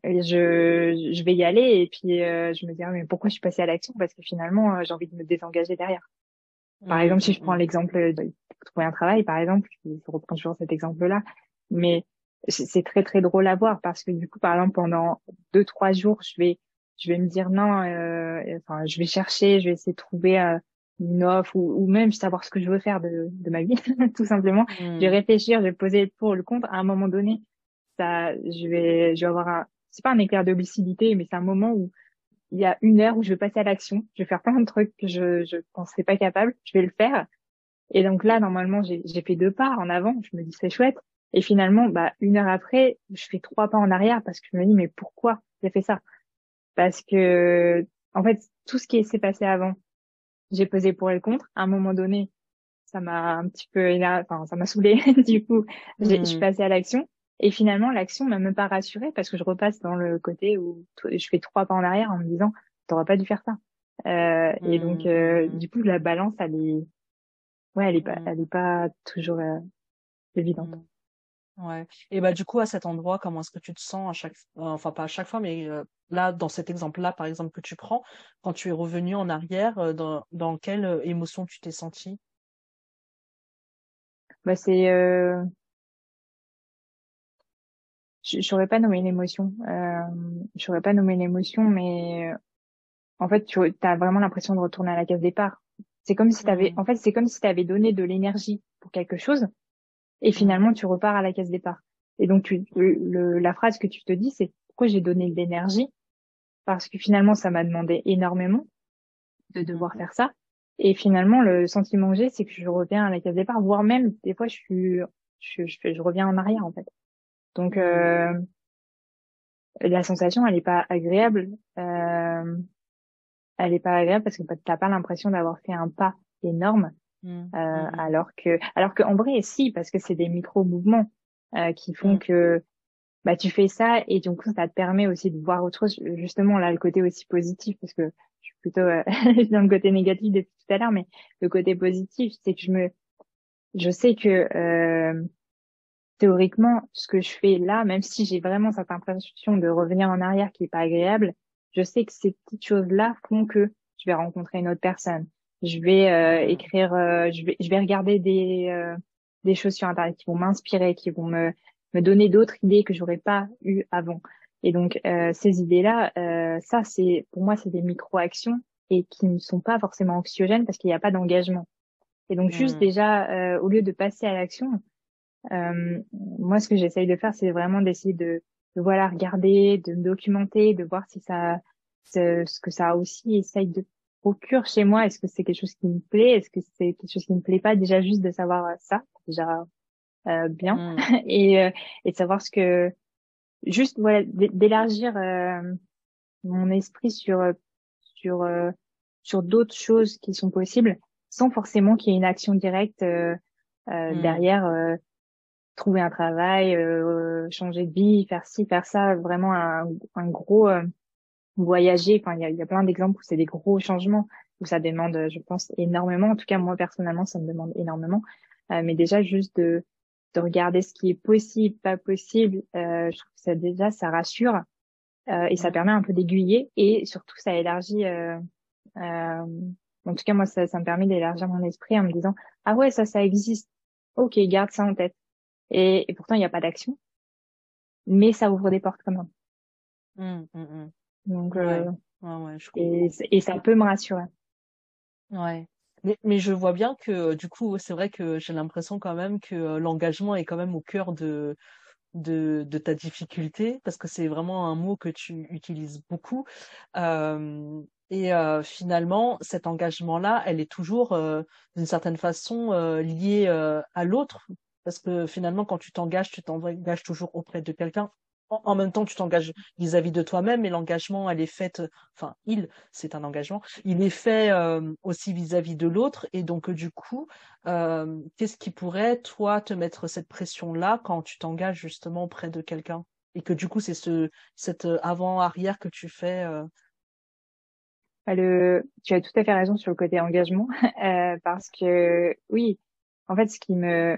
Speaker 2: je, je vais y aller et puis euh, je me dis ah, mais pourquoi je suis passée à l'action? Parce que finalement, euh, j'ai envie de me désengager derrière. Par mmh, exemple, si je prends l'exemple de trouver un travail, par exemple, je reprends toujours cet exemple-là, mais c'est très très drôle à voir parce que du coup, par exemple, pendant deux trois jours, je vais je vais me dire non, euh, enfin, je vais chercher, je vais essayer de trouver euh, une offre ou, ou, même savoir ce que je veux faire de, de ma vie, tout simplement. Je vais hmm. réfléchir, je vais poser pour le contre. À un moment donné, ça, je vais, je vais avoir un, c'est pas un éclair de lucidité, mais c'est un moment où il y a une heure où je vais passer à l'action. Je vais faire plein de trucs que je, je penserais pas capable. Je vais le faire. Et donc là, normalement, j'ai fait deux pas en avant. Je me dis c'est chouette. Et finalement, bah, une heure après, je fais trois pas en arrière parce que je me dis, mais pourquoi j'ai fait ça? Parce que, en fait, tout ce qui s'est passé avant, j'ai pesé pour et le contre. À un moment donné, ça m'a un petit peu enfin, ça m'a saoulé. du coup, je suis mmh. passée à l'action. Et finalement, l'action m'a même pas rassurée parce que je repasse dans le côté où je fais trois pas en arrière en me disant, t'aurais pas dû faire ça. Euh, Et donc, euh, mmh. du coup, la balance, elle est, ouais, elle est pas, mmh. elle est pas toujours euh, évidente.
Speaker 1: Ouais. Et bah du coup à cet endroit, comment est-ce que tu te sens à chaque, enfin pas à chaque fois, mais euh, là dans cet exemple-là par exemple que tu prends, quand tu es revenu en arrière, euh, dans dans quelle émotion tu t'es senti
Speaker 2: Bah c'est, euh... je saurais pas nommer une émotion. Euh... Je saurais pas nommer une émotion, mais en fait tu as vraiment l'impression de retourner à la case départ. C'est comme si t'avais, mmh. en fait c'est comme si t'avais donné de l'énergie pour quelque chose et finalement tu repars à la case départ. Et donc tu, le, la phrase que tu te dis, c'est pourquoi j'ai donné de l'énergie? Parce que finalement ça m'a demandé énormément de devoir faire ça. Et finalement le sentiment que j'ai, c'est que je reviens à la case départ, voire même des fois je suis, je, je, je reviens en arrière en fait. Donc euh, la sensation, elle est pas agréable. Euh, elle est pas agréable parce que t'as pas l'impression d'avoir fait un pas énorme. Mmh, euh, mmh. alors que alors que en vrai si parce que c'est des micro mouvements euh, qui font mmh. que bah tu fais ça et donc ça te permet aussi de voir autre chose justement là le côté aussi positif parce que je suis plutôt euh, dans le côté négatif depuis tout à l'heure mais le côté positif c'est que je me je sais que euh, théoriquement ce que je fais là même si j'ai vraiment cette impression de revenir en arrière qui est pas agréable je sais que ces petites choses là font que je vais rencontrer une autre personne je vais euh, écrire, euh, je vais, je vais regarder des euh, des choses sur internet qui vont m'inspirer, qui vont me me donner d'autres idées que j'aurais pas eu avant. Et donc ces idées-là, ça c'est pour moi c'est des micro-actions et qui ne sont pas forcément anxiogènes parce qu'il n'y a pas d'engagement. Et donc juste mmh. déjà, au lieu de passer à l'action, euh, moi ce que j'essaye de faire, c'est vraiment d'essayer de, de voilà regarder, de me documenter, de voir si ça, ce que ça a aussi essaye de procure chez moi Est-ce que c'est quelque chose qui me plaît? Est-ce que c'est quelque chose qui me plaît pas? Déjà juste de savoir euh, ça, déjà euh, bien, mmh. et, euh, et de savoir ce que juste voilà d'élargir euh, mon esprit sur sur sur d'autres choses qui sont possibles sans forcément qu'il y ait une action directe mmh. derrière trouver un travail changer de vie faire ci faire ça vraiment un, un gros voyager. Enfin, il y a, y a, plein d'exemples où c'est des gros changements, où ça demande, je pense, énormément. En tout cas, moi, personnellement, ça me demande énormément. Euh, mais déjà, juste de, de regarder ce qui est possible, pas possible, euh, je trouve que ça, déjà, ça rassure. Euh, et ça permet un peu d'aiguiller. Et surtout, ça élargit... Euh, euh, en tout cas, moi, ça, ça me permet d'élargir mon esprit en me disant, ah ouais, ça, ça existe. Ok, garde ça en tête. Et, et pourtant, il n'y a pas d'action. Mais ça ouvre des portes quand même. Mmh, mmh, mmh. Donc, euh, et, et, ça peut me rassurer.
Speaker 1: Ouais. Mais, mais je vois bien que du coup, c'est vrai que j'ai l'impression quand même que euh, l'engagement est quand même au cœur de, de, de ta difficulté, parce que c'est vraiment un mot que tu utilises beaucoup. Euh, et euh, finalement, cet engagement-là, elle est toujours, euh, d'une certaine façon, euh, liée à l'autre, parce que finalement, quand tu t'engages, tu t'engages toujours auprès de quelqu'un. En même temps, tu t'engages vis-à-vis de toi-même et l'engagement, elle est faite, enfin, il, c'est un engagement, il est fait euh, aussi vis-à-vis de l'autre. Et donc, du coup, euh, qu'est-ce qui pourrait, toi, te mettre cette pression-là quand tu t'engages justement auprès de quelqu'un? Et que du coup, c'est ce, cette avant-arrière que tu fais euh...
Speaker 2: le, tu as tout à fait raison sur le côté engagement, euh, parce que oui, en fait, ce qui me,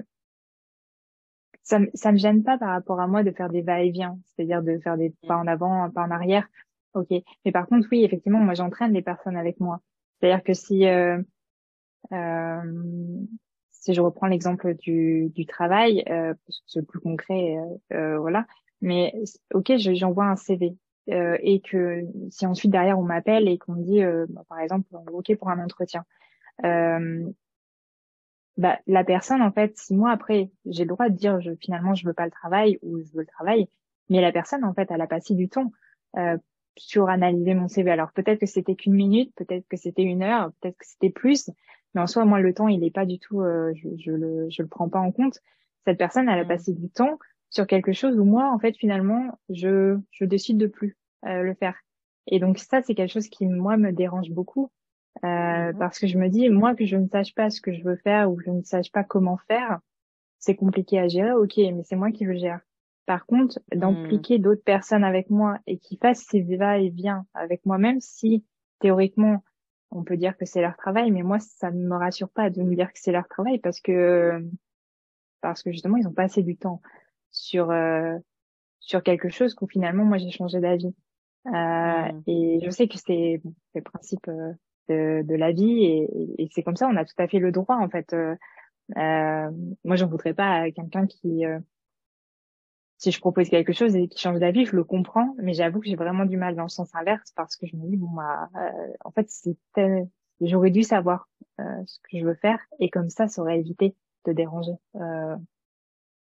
Speaker 2: ça, ça me gêne pas par rapport à moi de faire des va-et-vient, c'est-à-dire de faire des pas en avant, pas en arrière. Ok, mais par contre, oui, effectivement, moi, j'entraîne les personnes avec moi. C'est-à-dire que si euh, euh, si je reprends l'exemple du, du travail, euh, parce que c'est plus concret, euh, euh voilà. Mais ok, j'envoie un CV euh, et que si ensuite derrière on m'appelle et qu'on me dit, euh, bah, par exemple, ok pour un entretien, bah, la personne en fait, si moi après j'ai le droit de dire je, finalement je veux pas le travail ou je veux le travail, mais la personne en fait elle a passé du temps sur analyser mon CV. Alors peut-être que c'était qu'une minute, peut-être que c'était une heure, peut-être que c'était plus, mais en soi, moi, le temps, il n'est pas du tout, euh, je, je, le, je le prends pas en compte. Cette personne, elle a mm. passé du temps sur quelque chose où moi, en fait, finalement, je, je décide de plus euh, le faire. Et donc ça, c'est quelque chose qui, moi, me dérange beaucoup. Euh, mm-hmm. Parce que je me dis, moi, que je ne sache pas ce que je veux faire ou que je ne sache pas comment faire, c'est compliqué à gérer, ok, mais c'est moi qui le gère. Par contre, d'impliquer d'autres personnes avec moi et qui fassent ces va-et-vient avec moi, même si théoriquement on peut dire que c'est leur travail, mais moi, ça ne me rassure pas de me dire que c'est leur travail parce que parce que justement, ils ont pas assez du temps sur euh, sur quelque chose qu'au finalement, moi, j'ai changé d'avis. Euh, mmh. Et je sais que c'est le principe euh, de, de la vie et, et c'est comme ça, on a tout à fait le droit en fait. Euh, euh moi, j'en voudrais pas à quelqu'un qui si je propose quelque chose et qu'il change d'avis, je le comprends, mais j'avoue que j'ai vraiment du mal dans le sens inverse parce que je me dis bon bah euh, en fait c'était j'aurais dû savoir euh, ce que je veux faire et comme ça ça aurait évité de déranger euh,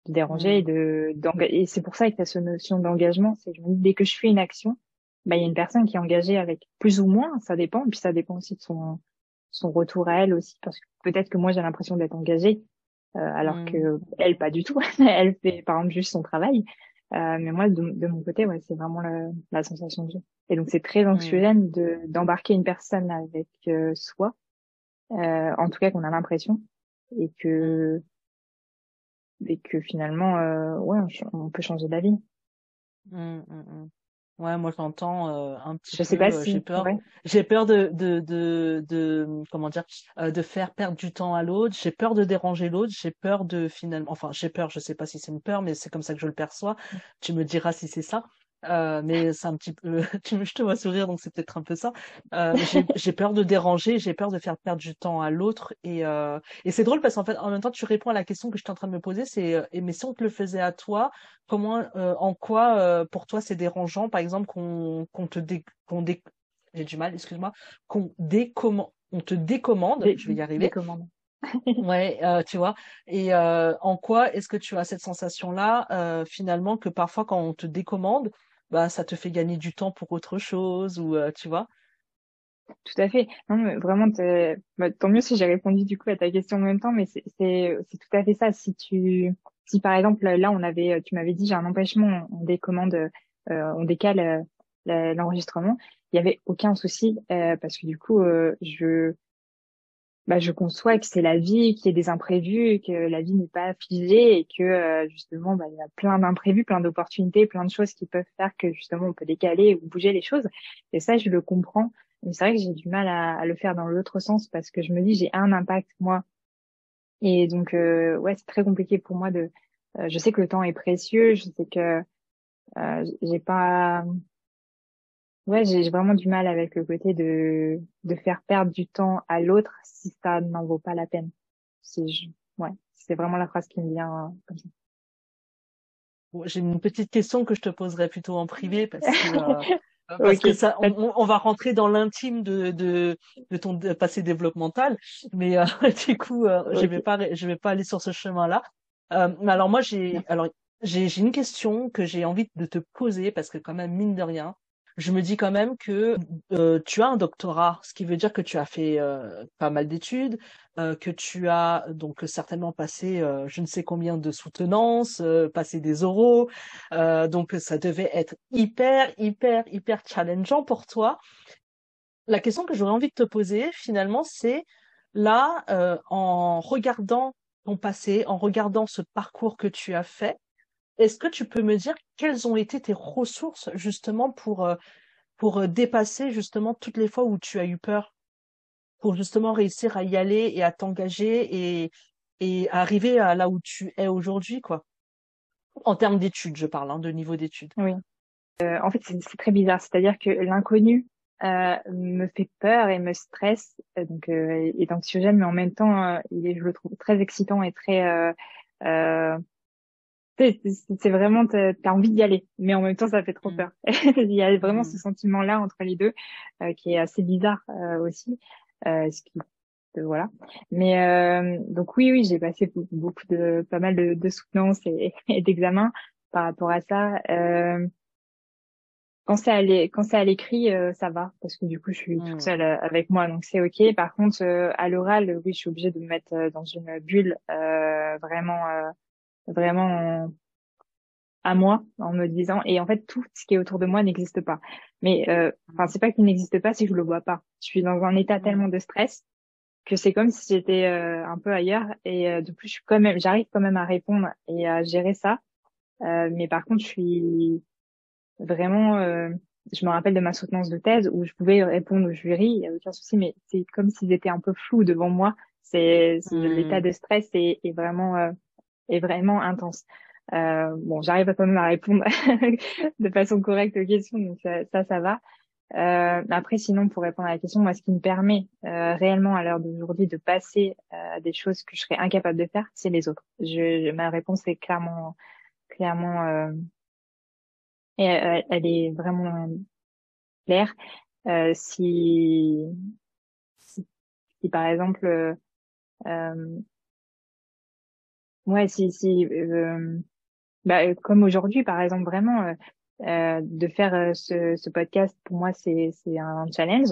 Speaker 2: de déranger et de et c'est pour ça que cette notion d'engagement c'est que dès que je fais une action bah il y a une personne qui est engagée avec plus ou moins ça dépend puis ça dépend aussi de son son retour à elle aussi parce que peut-être que moi j'ai l'impression d'être engagée euh, alors mmh. que elle pas du tout. elle fait par exemple juste son travail. Euh, mais moi, de, mon côté, ouais, c'est vraiment la, sensation que j'ai. Et donc, c'est très anxiogène mmh. de d'embarquer une personne avec euh, soi, euh, en tout cas qu'on a l'impression, et que et que finalement, ouais, on, peut changer d'avis.
Speaker 1: Mmh, Ouais, moi j'entends euh, un petit
Speaker 2: je Sais pas
Speaker 1: euh,
Speaker 2: si,
Speaker 1: j'ai peur, j'ai peur de, de, de, de, comment dire, euh, de faire perdre du temps à l'autre. J'ai peur de déranger l'autre. J'ai peur de finalement, enfin j'ai peur. Je sais pas si c'est une peur, mais c'est comme ça que je le perçois. Mmh. Tu me diras si c'est ça. Euh, mais c'est un petit peu, tu, je te vois sourire, donc c'est peut-être un peu ça. Euh, j'ai peur de déranger, j'ai peur de faire perdre du temps à l'autre, et, euh, et c'est drôle parce qu'en fait, en même temps, tu réponds à la question que je suis en train de me poser, c'est, euh, mais si on te le faisait à toi, comment, euh, en quoi, euh, pour toi, c'est dérangeant, par exemple, qu'on qu'on te dé, qu'on dé, j'ai du mal, excuse-moi, qu'on décommande, on te décommande, je vais y arriver.
Speaker 2: Décommande.
Speaker 1: ouais, euh, tu vois. Et euh, en quoi est-ce que tu as cette sensation-là, euh, finalement, que parfois quand on te décommande, bah ça te fait gagner du temps pour autre chose ou euh, tu vois.
Speaker 2: Tout à fait. Non mais vraiment bah, tant mieux si j'ai répondu du coup à ta question en même temps mais c'est c'est tout à fait ça. Si tu si par exemple là on avait tu m'avais dit j'ai un empêchement on décommande euh, on décale euh, l'enregistrement. Il y avait aucun souci parce que du coup je bah, je conçois que c'est la vie, qu'il y ait des imprévus, que la vie n'est pas figée et que euh, justement bah, il y a plein d'imprévus, plein d'opportunités, plein de choses qui peuvent faire que justement on peut décaler ou bouger les choses. Et ça, je le comprends. Mais c'est vrai que j'ai du mal à, le faire dans l'autre sens parce que je me dis j'ai un impact moi. Et donc euh, ouais, c'est très compliqué pour moi de. Euh, je sais que le temps est précieux, je sais que j'ai pas Ouais, j'ai vraiment du mal avec le côté de, de faire perdre du temps à l'autre si ça n'en vaut pas la peine. C'est, ouais, c'est vraiment la phrase qui me vient euh, comme ça.
Speaker 1: J'ai une petite question que je te poserai plutôt en privé parce que, euh, parce que ça, on, on, va rentrer dans l'intime de, de, de ton passé développemental, mais euh, du coup, je vais pas, je vais pas aller sur ce chemin-là. mais alors moi, j'ai, alors j'ai, j'ai une question que j'ai envie de te poser parce que quand même mine de rien, je me dis quand même que euh, tu as un doctorat, ce qui veut dire que tu as fait euh, pas mal d'études, euh, que tu as donc certainement passé je ne sais combien de soutenances, passé des oraux, donc ça devait être hyper, hyper, hyper challengeant pour toi. La question que j'aurais envie de te poser finalement, c'est là, en regardant ton passé, en regardant ce parcours que tu as fait, est-ce que tu peux me dire quelles ont été tes ressources justement pour euh, pour euh, dépasser justement toutes les fois où tu as eu peur, pour justement réussir à y aller et à t'engager et, et arriver là où tu es aujourd'hui, quoi? En termes d'études, je parle, hein, de niveau d'études.
Speaker 2: Oui. Euh, en fait, c'est très bizarre. C'est-à-dire que l'inconnu euh, me fait peur et me stresse, donc euh, est anxiogène, mais en même temps, il est, je le trouve très excitant et très c'est vraiment t'as as envie d'y aller mais en même temps ça fait trop mm. peur il y a vraiment ce mm. sentiment là entre les deux euh, qui est assez bizarre euh, aussi euh, ce qui voilà mais donc oui oui j'ai passé beaucoup de pas mal de, de soutenance et, et d'examens par rapport à ça quand c'est à quand c'est à l'écrit ça va parce que du coup je suis toute mm. seule avec moi donc c'est ok par contre à l'oral oui je suis obligée de me mettre dans une bulle vraiment vraiment à moi en me disant et en fait tout ce qui est autour de moi n'existe pas. Mais euh, enfin c'est pas qu'il n'existe pas c'est que je le vois pas. Je suis dans un état tellement de stress que c'est comme si j'étais euh, un peu ailleurs. Et euh, de plus je suis quand même j'arrive quand même à répondre et à gérer ça. Euh, mais par contre je suis vraiment je me rappelle de ma soutenance de thèse où je pouvais répondre au jury il y a aucun souci mais c'est comme s'ils étaient un peu flous devant moi. C'est mmh. l'état de stress est, est vraiment est vraiment intense. Euh, bon, j'arrive quand même à répondre de façon correcte aux questions, donc ça, ça, va. Euh, après, sinon, pour répondre à la question, moi, ce qui me permet euh, réellement à l'heure d'aujourd'hui de passer euh, à des choses que je serais incapable de faire, c'est les autres. Je, ma réponse est clairement, clairement, euh, et elle, elle, est vraiment claire. si, si, si, par exemple, euh, Ouais, si, si, euh, bah, euh, comme aujourd'hui, par exemple, vraiment, euh, euh de faire ce, ce, podcast, pour moi, c'est, c'est un challenge.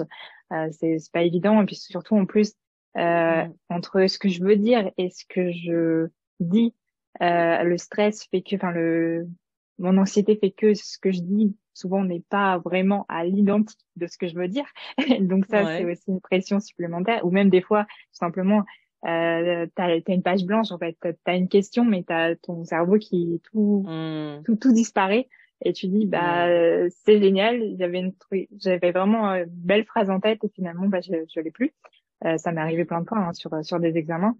Speaker 2: Euh, c'est, c'est pas évident. Et puis surtout, en plus, mm. entre ce que je veux dire et ce que je dis, le stress fait que, enfin, le, mon anxiété fait que ce que je dis souvent n'est pas vraiment à l'identique de ce que je veux dire. Donc ça, c'est aussi une pression supplémentaire. Ou même des fois, tout simplement, euh, t'as as une page blanche en fait, t'as as une question mais t'as ton cerveau qui tout hmm. tout tout disparaît et tu dis bah hmm. c'est génial, j'avais une j'avais vraiment une belle phrase en tête et finalement bah je, je l'ai plus. Euh, ça m'est arrivé plein de fois hein, sur sur des examens.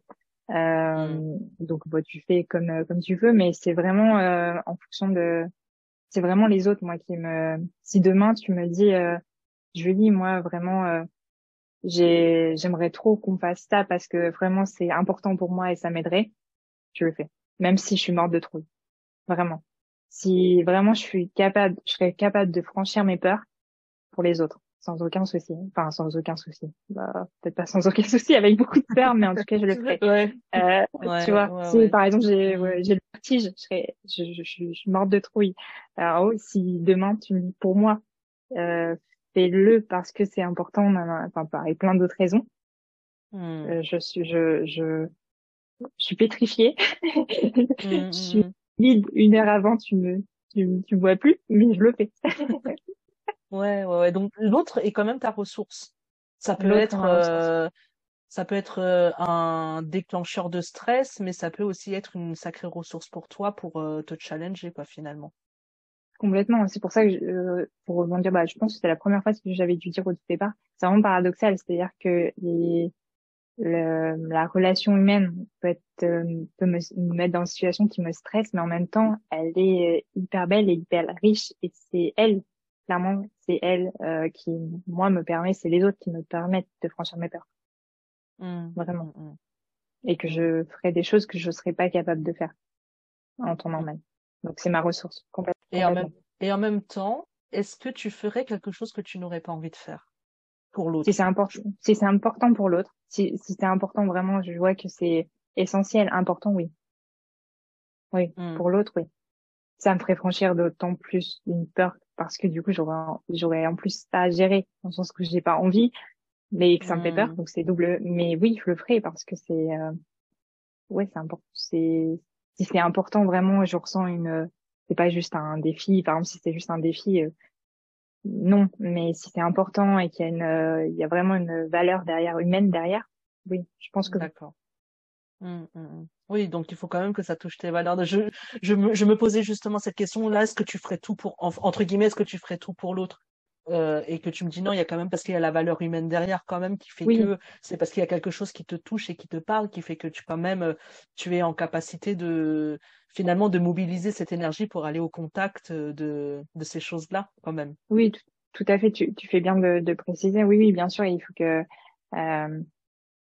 Speaker 2: Euh, hmm. Donc bah, tu fais comme comme tu veux, mais c'est vraiment euh, en fonction de c'est vraiment les autres moi qui me si demain tu me dis euh, je dis moi vraiment j'aimerais trop qu'on fasse ça parce que vraiment c'est important pour moi et ça m'aiderait, je le fais. Même si je suis morte de trouille. Vraiment. Si vraiment je suis capable, je serais capable de franchir mes peurs pour les autres. Sans aucun souci. Enfin, sans aucun souci. Bah, peut-être pas sans aucun souci, avec beaucoup de peur, mais en tout cas, je le ferai.
Speaker 1: Ouais.
Speaker 2: Euh, tu vois, si par exemple j'ai j'ai le vertige, je serais, je, je, je, suis morte de trouille. Alors, oh, si demain tu me dis pour moi, euh, fais-le parce que c'est important, enfin, pareil, plein d'autres raisons. Hmm. Euh, je suis, je, je, je suis pétrifiée. je suis hmm, hmm, vide une heure avant, tu me, tu, tu vois plus, mais je le fais.
Speaker 1: ouais, ouais, ouais. Donc l'autre est quand même ta ressource. Ça peut être, euh, ça peut être euh, un déclencheur de stress, mais ça peut aussi être une sacrée ressource pour toi pour te challenger, quoi, finalement.
Speaker 2: Complètement. C'est pour ça que, je, euh, pour rebondir, bah, je pense que c'est la première fois que j'avais dû dire au départ. C'est vraiment paradoxal, c'est-à-dire que les, le, la relation humaine peut être euh, peut me, mettre dans une situation qui me stresse, mais en même temps, elle est hyper belle et hyper riche, et c'est elle, clairement, c'est elle euh, qui, moi, me permet, c'est les autres qui me permettent de franchir mes peurs. Mmh. Vraiment. Mmh, mmh. Et que je ferai des choses que je serais pas capable de faire en temps normal. Donc c'est ma ressource complètement.
Speaker 1: Et en même, et en même temps, est-ce que tu ferais quelque chose que tu n'aurais pas envie de faire pour l'autre?
Speaker 2: Si c'est important, si c'est important pour l'autre, si, si c'est important vraiment, je vois que c'est essentiel, important, oui. Oui, hmm. pour l'autre, oui. Ça me ferait franchir d'autant plus une peur parce que du coup, j'aurais, j'aurais en plus ça à gérer, dans le sens que j'ai pas envie, mais que ça me fait peur, hmm. donc c'est double. Mais oui, je le ferai parce que c'est, euh... ouais, c'est important. C'est, si c'est important vraiment, je ressens une, c'est pas juste un défi. Par exemple, si c'est juste un défi, euh, non. Mais si c'est important et qu'il y a une, euh, il y a vraiment une valeur derrière, humaine derrière, oui, je pense que.
Speaker 1: D'accord. Hum, hum, hum. Oui, donc il faut quand même que ça touche tes valeurs. Je, je me, je me posais justement cette question là. Est-ce que tu ferais tout pour, entre guillemets, est-ce que tu ferais tout pour l'autre? Euh, et que tu me dis non, il y a quand même parce qu'il y a la valeur humaine derrière quand même qui fait que c'est parce qu'il y a quelque chose qui te touche et qui te parle qui fait que tu quand même euh, tu es en capacité de finalement de mobiliser cette énergie pour aller au contact de de ces choses-là quand même.
Speaker 2: Oui, tout, à fait. Tu, tu fais bien de, de préciser. Oui, oui, bien sûr. Il faut que euh,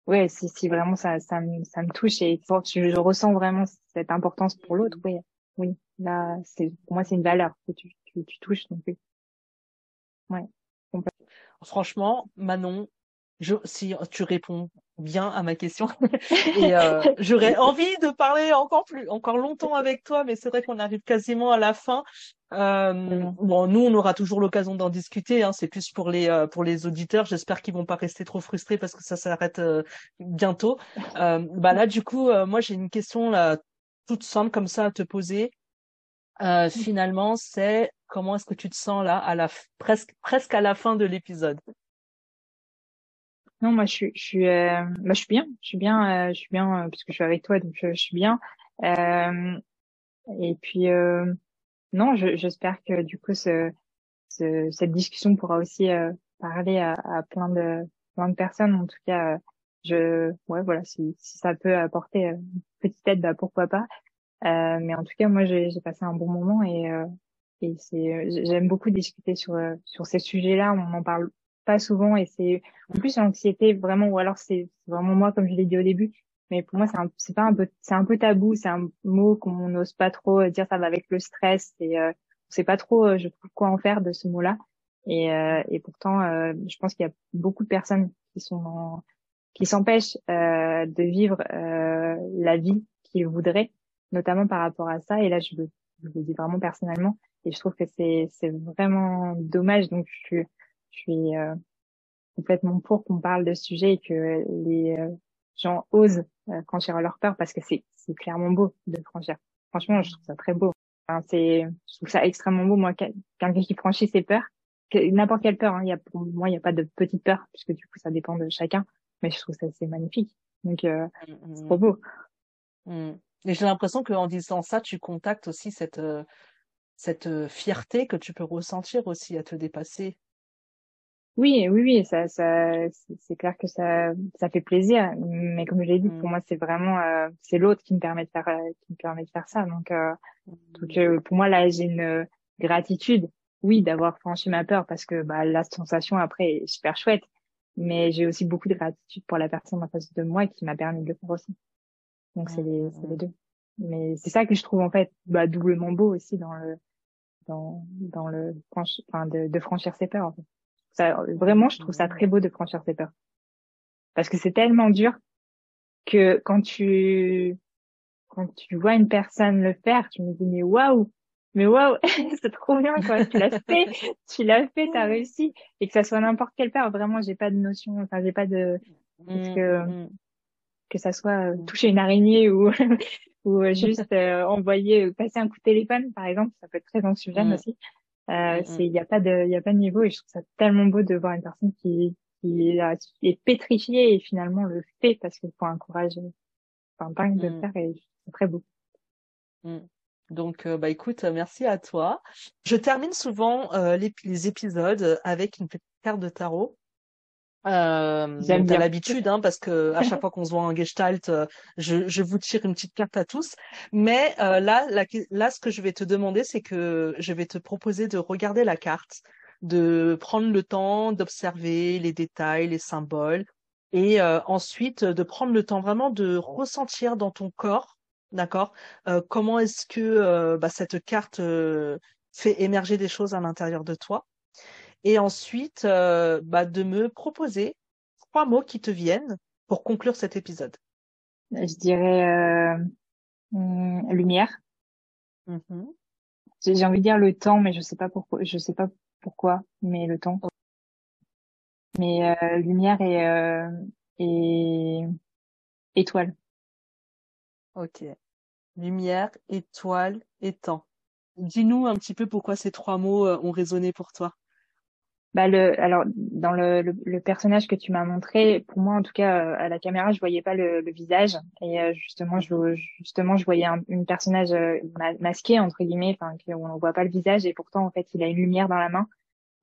Speaker 2: ouais, si, si vraiment ça, ça, me, ça me touche et je, je ressens vraiment cette importance pour l'autre, oui, oui. Là, c'est pour moi c'est une valeur que tu, tu, tu touches donc oui. Ouais.
Speaker 1: Franchement, Manon, je, si tu réponds bien à ma question, et euh, j'aurais envie de parler encore plus, encore longtemps avec toi, mais c'est vrai qu'on arrive quasiment à la fin. Euh, bon, nous, on aura toujours l'occasion d'en discuter. Hein, c'est plus pour les euh, pour les auditeurs. J'espère qu'ils vont pas rester trop frustrés parce que ça s'arrête euh, bientôt. Euh, bah là, du coup, moi, j'ai une question là toute simple comme ça à te poser. finalement, c'est comment est-ce que tu te sens là à la presque presque à la fin de l'épisode?
Speaker 2: Non, moi je suis je suis euh, bah, je suis bien, je suis bien, euh, je suis bien euh, puisque je suis avec toi donc je, suis bien. Euh, et puis non, j'espère que du coup ce, ce, cette discussion pourra aussi parler à, à, plein de plein de personnes. En tout cas, je ouais voilà si, si ça peut apporter une petite aide, bah pourquoi pas. mais en tout cas, moi j'ai passé un bon moment et et c'est, euh, j'aime beaucoup discuter sur euh, sur ces sujets-là. On n'en parle pas souvent et c'est en plus l'anxiété vraiment ou alors c'est vraiment moi comme je l'ai dit au début. Mais pour moi c'est un, c'est pas un peu c'est un peu tabou. C'est un mot qu'on n'ose pas trop euh, dire. Ça va avec le stress et euh, on sait pas trop je trouve quoi en faire de ce mot-là. Et et pourtant je pense qu'il y a beaucoup de personnes qui sont qui s'empêchent de vivre la vie qu'ils voudraient, notamment par rapport à ça. Et là je le, je le dis vraiment personnellement et je trouve que c'est c'est vraiment dommage. Donc je suis je suis euh, complètement pour qu'on parle de ce sujet et que les euh, gens osent euh, franchir leur peur parce que c'est c'est clairement beau de franchir. Franchement, je trouve ça très beau. Enfin, c'est je trouve ça extrêmement beau moi quelqu'un qui franchit ses peurs, n'importe quelle peur. Hein, il y a pour moi il n'y a pas de petite peur puisque du coup ça dépend de chacun. Mais je trouve ça c'est magnifique. Donc euh, mmh, c'est trop beau.
Speaker 1: Mmh. Et j'ai l'impression qu'en disant ça, tu contactes aussi cette cette euh, fierté que tu peux ressentir aussi à te dépasser.
Speaker 2: Oui, oui, oui, ça, ça, c'est clair que ça, ça fait plaisir. Mais comme je l'ai dit, pour mmh. moi, c'est vraiment, euh, c'est l'autre qui me permet de faire, euh, qui me permet de faire ça. Donc, donc pour moi, là, j'ai une gratitude, oui, d'avoir franchi ma peur parce que bah, la sensation après est super chouette. Mais j'ai aussi beaucoup de gratitude pour la personne en face de moi qui m'a permis de le faire aussi. Donc c'est les, les mmh. deux. Mais c'est ça que je trouve en fait bah, doublement beau aussi dans le dans, dans le enfin de, de franchir ses peurs. En fait. Ça, vraiment, je trouve ça très beau de franchir ses peurs parce que c'est tellement dur que quand tu quand tu vois une personne le faire, tu me dis mais waouh, mais waouh, c'est trop bien quoi, tu l'as fait, tu l'as fait, t'as réussi et que ça soit n'importe quelle peur, vraiment j'ai pas de notion, enfin j'ai pas de parce que mmh, mmh. que ça soit euh, toucher une araignée ou ou euh, juste euh, envoyer euh, passer un coup de téléphone par exemple ça peut être très anxiogène mmh. aussi euh, c'est il y a pas de il y a pas de niveau et je trouve ça tellement beau de voir une personne qui qui est pétrifiée et finalement le fait parce qu'il faut un courage enfin dingue de le faire et c'est très beau
Speaker 1: mmh. Donc, bah écoute, merci à toi. Je termine souvent les, les, épisodes avec une petite carte de tarot. Euh, bien l'habitude, hein, parce que à chaque fois qu'on se voit en Gestalt, euh, je, je, vous tire une petite carte à tous. Mais euh, là, là, ce que je vais te demander, c'est que je vais te proposer de regarder la carte, de prendre le temps d'observer les détails, les symboles, et euh, ensuite de prendre le temps vraiment de ressentir dans ton corps, d'accord, euh, comment est-ce que bah, cette carte fait émerger des choses à l'intérieur de toi et ensuite euh, bah, de me proposer trois mots qui te viennent pour conclure cet épisode.
Speaker 2: Je dirais euh, hum, lumière. Mm-hmm. J'ai envie de dire le temps, mais je sais pas pourquoi. Je sais pas pourquoi, mais le temps. Mais euh, lumière et et étoile.
Speaker 1: Ok. Lumière, étoile et temps. Dis-nous un petit peu pourquoi ces trois mots ont résonné pour toi
Speaker 2: bah le alors dans le, le, personnage que tu m'as montré pour moi en tout cas euh, à la caméra je voyais pas le, le visage. Et euh, justement je justement je voyais un, une personnage euh, masqué entre guillemets enfin on ne voit pas le visage. Et pourtant en fait il a une lumière dans la main.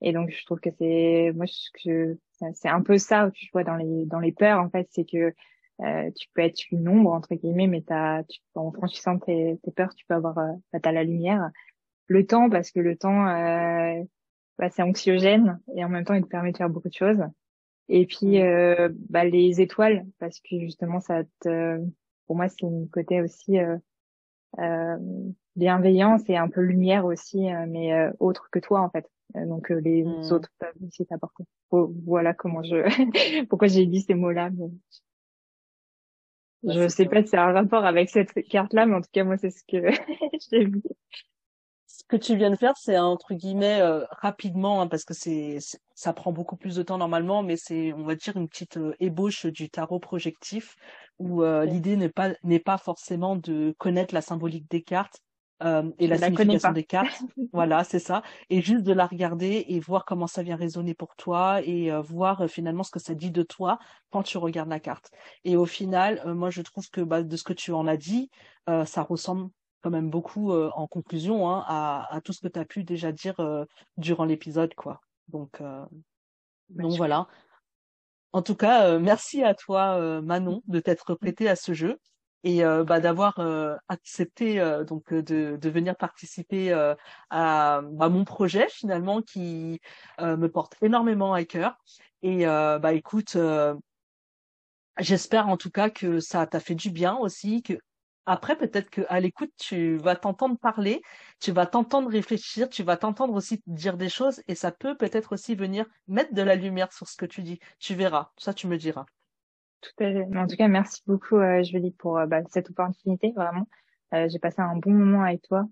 Speaker 2: Et donc, je trouve que c'est, moi, je, c'est un peu ça, tu vois, dans les, dans les peurs, en fait, c'est que euh, tu peux être une ombre, entre guillemets, mais t'as, tu, en franchissant tes, tes peurs, tu peux avoir, euh, bah, t'as la lumière. Le temps, parce que le temps, euh, bah, c'est anxiogène et en même temps, il te permet de faire beaucoup de choses. Et puis, euh, bah, les étoiles, parce que justement, ça te, pour moi, c'est une côté aussi euh, euh, bienveillance et un peu lumière aussi, euh, mais euh, autre que toi en fait. Euh, donc les mmh. autres peuvent aussi t'apporter. voilà comment je, pourquoi j'ai dit ces mots-là. Mais... je sais pas si c'est un rapport avec cette carte-là, mais en tout cas moi c'est ce que j'ai vu
Speaker 1: ce que tu viens de faire, c'est entre guillemets euh, rapidement, hein, parce que c'est, ça prend beaucoup plus de temps normalement, mais c'est, on va dire, une petite euh, ébauche du tarot projectif, où euh, l'idée n'est pas n'est pas forcément de connaître la symbolique des cartes et la, signification des cartes. voilà, c'est ça, et juste de la regarder et voir comment ça vient résonner pour toi et voir finalement ce que ça dit de toi quand tu regardes la carte. Et au final, moi, je trouve que bah, de ce que tu en as dit, ça ressemble quand même beaucoup euh, en conclusion hein, à, tout ce que tu as pu déjà dire euh, durant l'épisode. quoi. Donc, euh, donc voilà. En tout cas, merci à toi, Manon, de t'être mmh. prêtée à ce jeu et bah, d'avoir accepté donc de, de, venir participer à, à, mon projet finalement qui me porte énormément à cœur. Et bah écoute, j'espère en tout cas que ça t'a fait du bien aussi, que après, peut-être qu'à l'écoute, tu vas t'entendre parler, tu vas t'entendre réfléchir, tu vas t'entendre aussi dire des choses et ça peut peut-être aussi venir mettre de la lumière sur ce que tu dis. Tu verras, ça tu me diras.
Speaker 2: Tout à fait. En tout cas, merci beaucoup, euh, Julie, pour euh, bah, cette opportunité. Vraiment, euh, j'ai passé un bon moment avec toi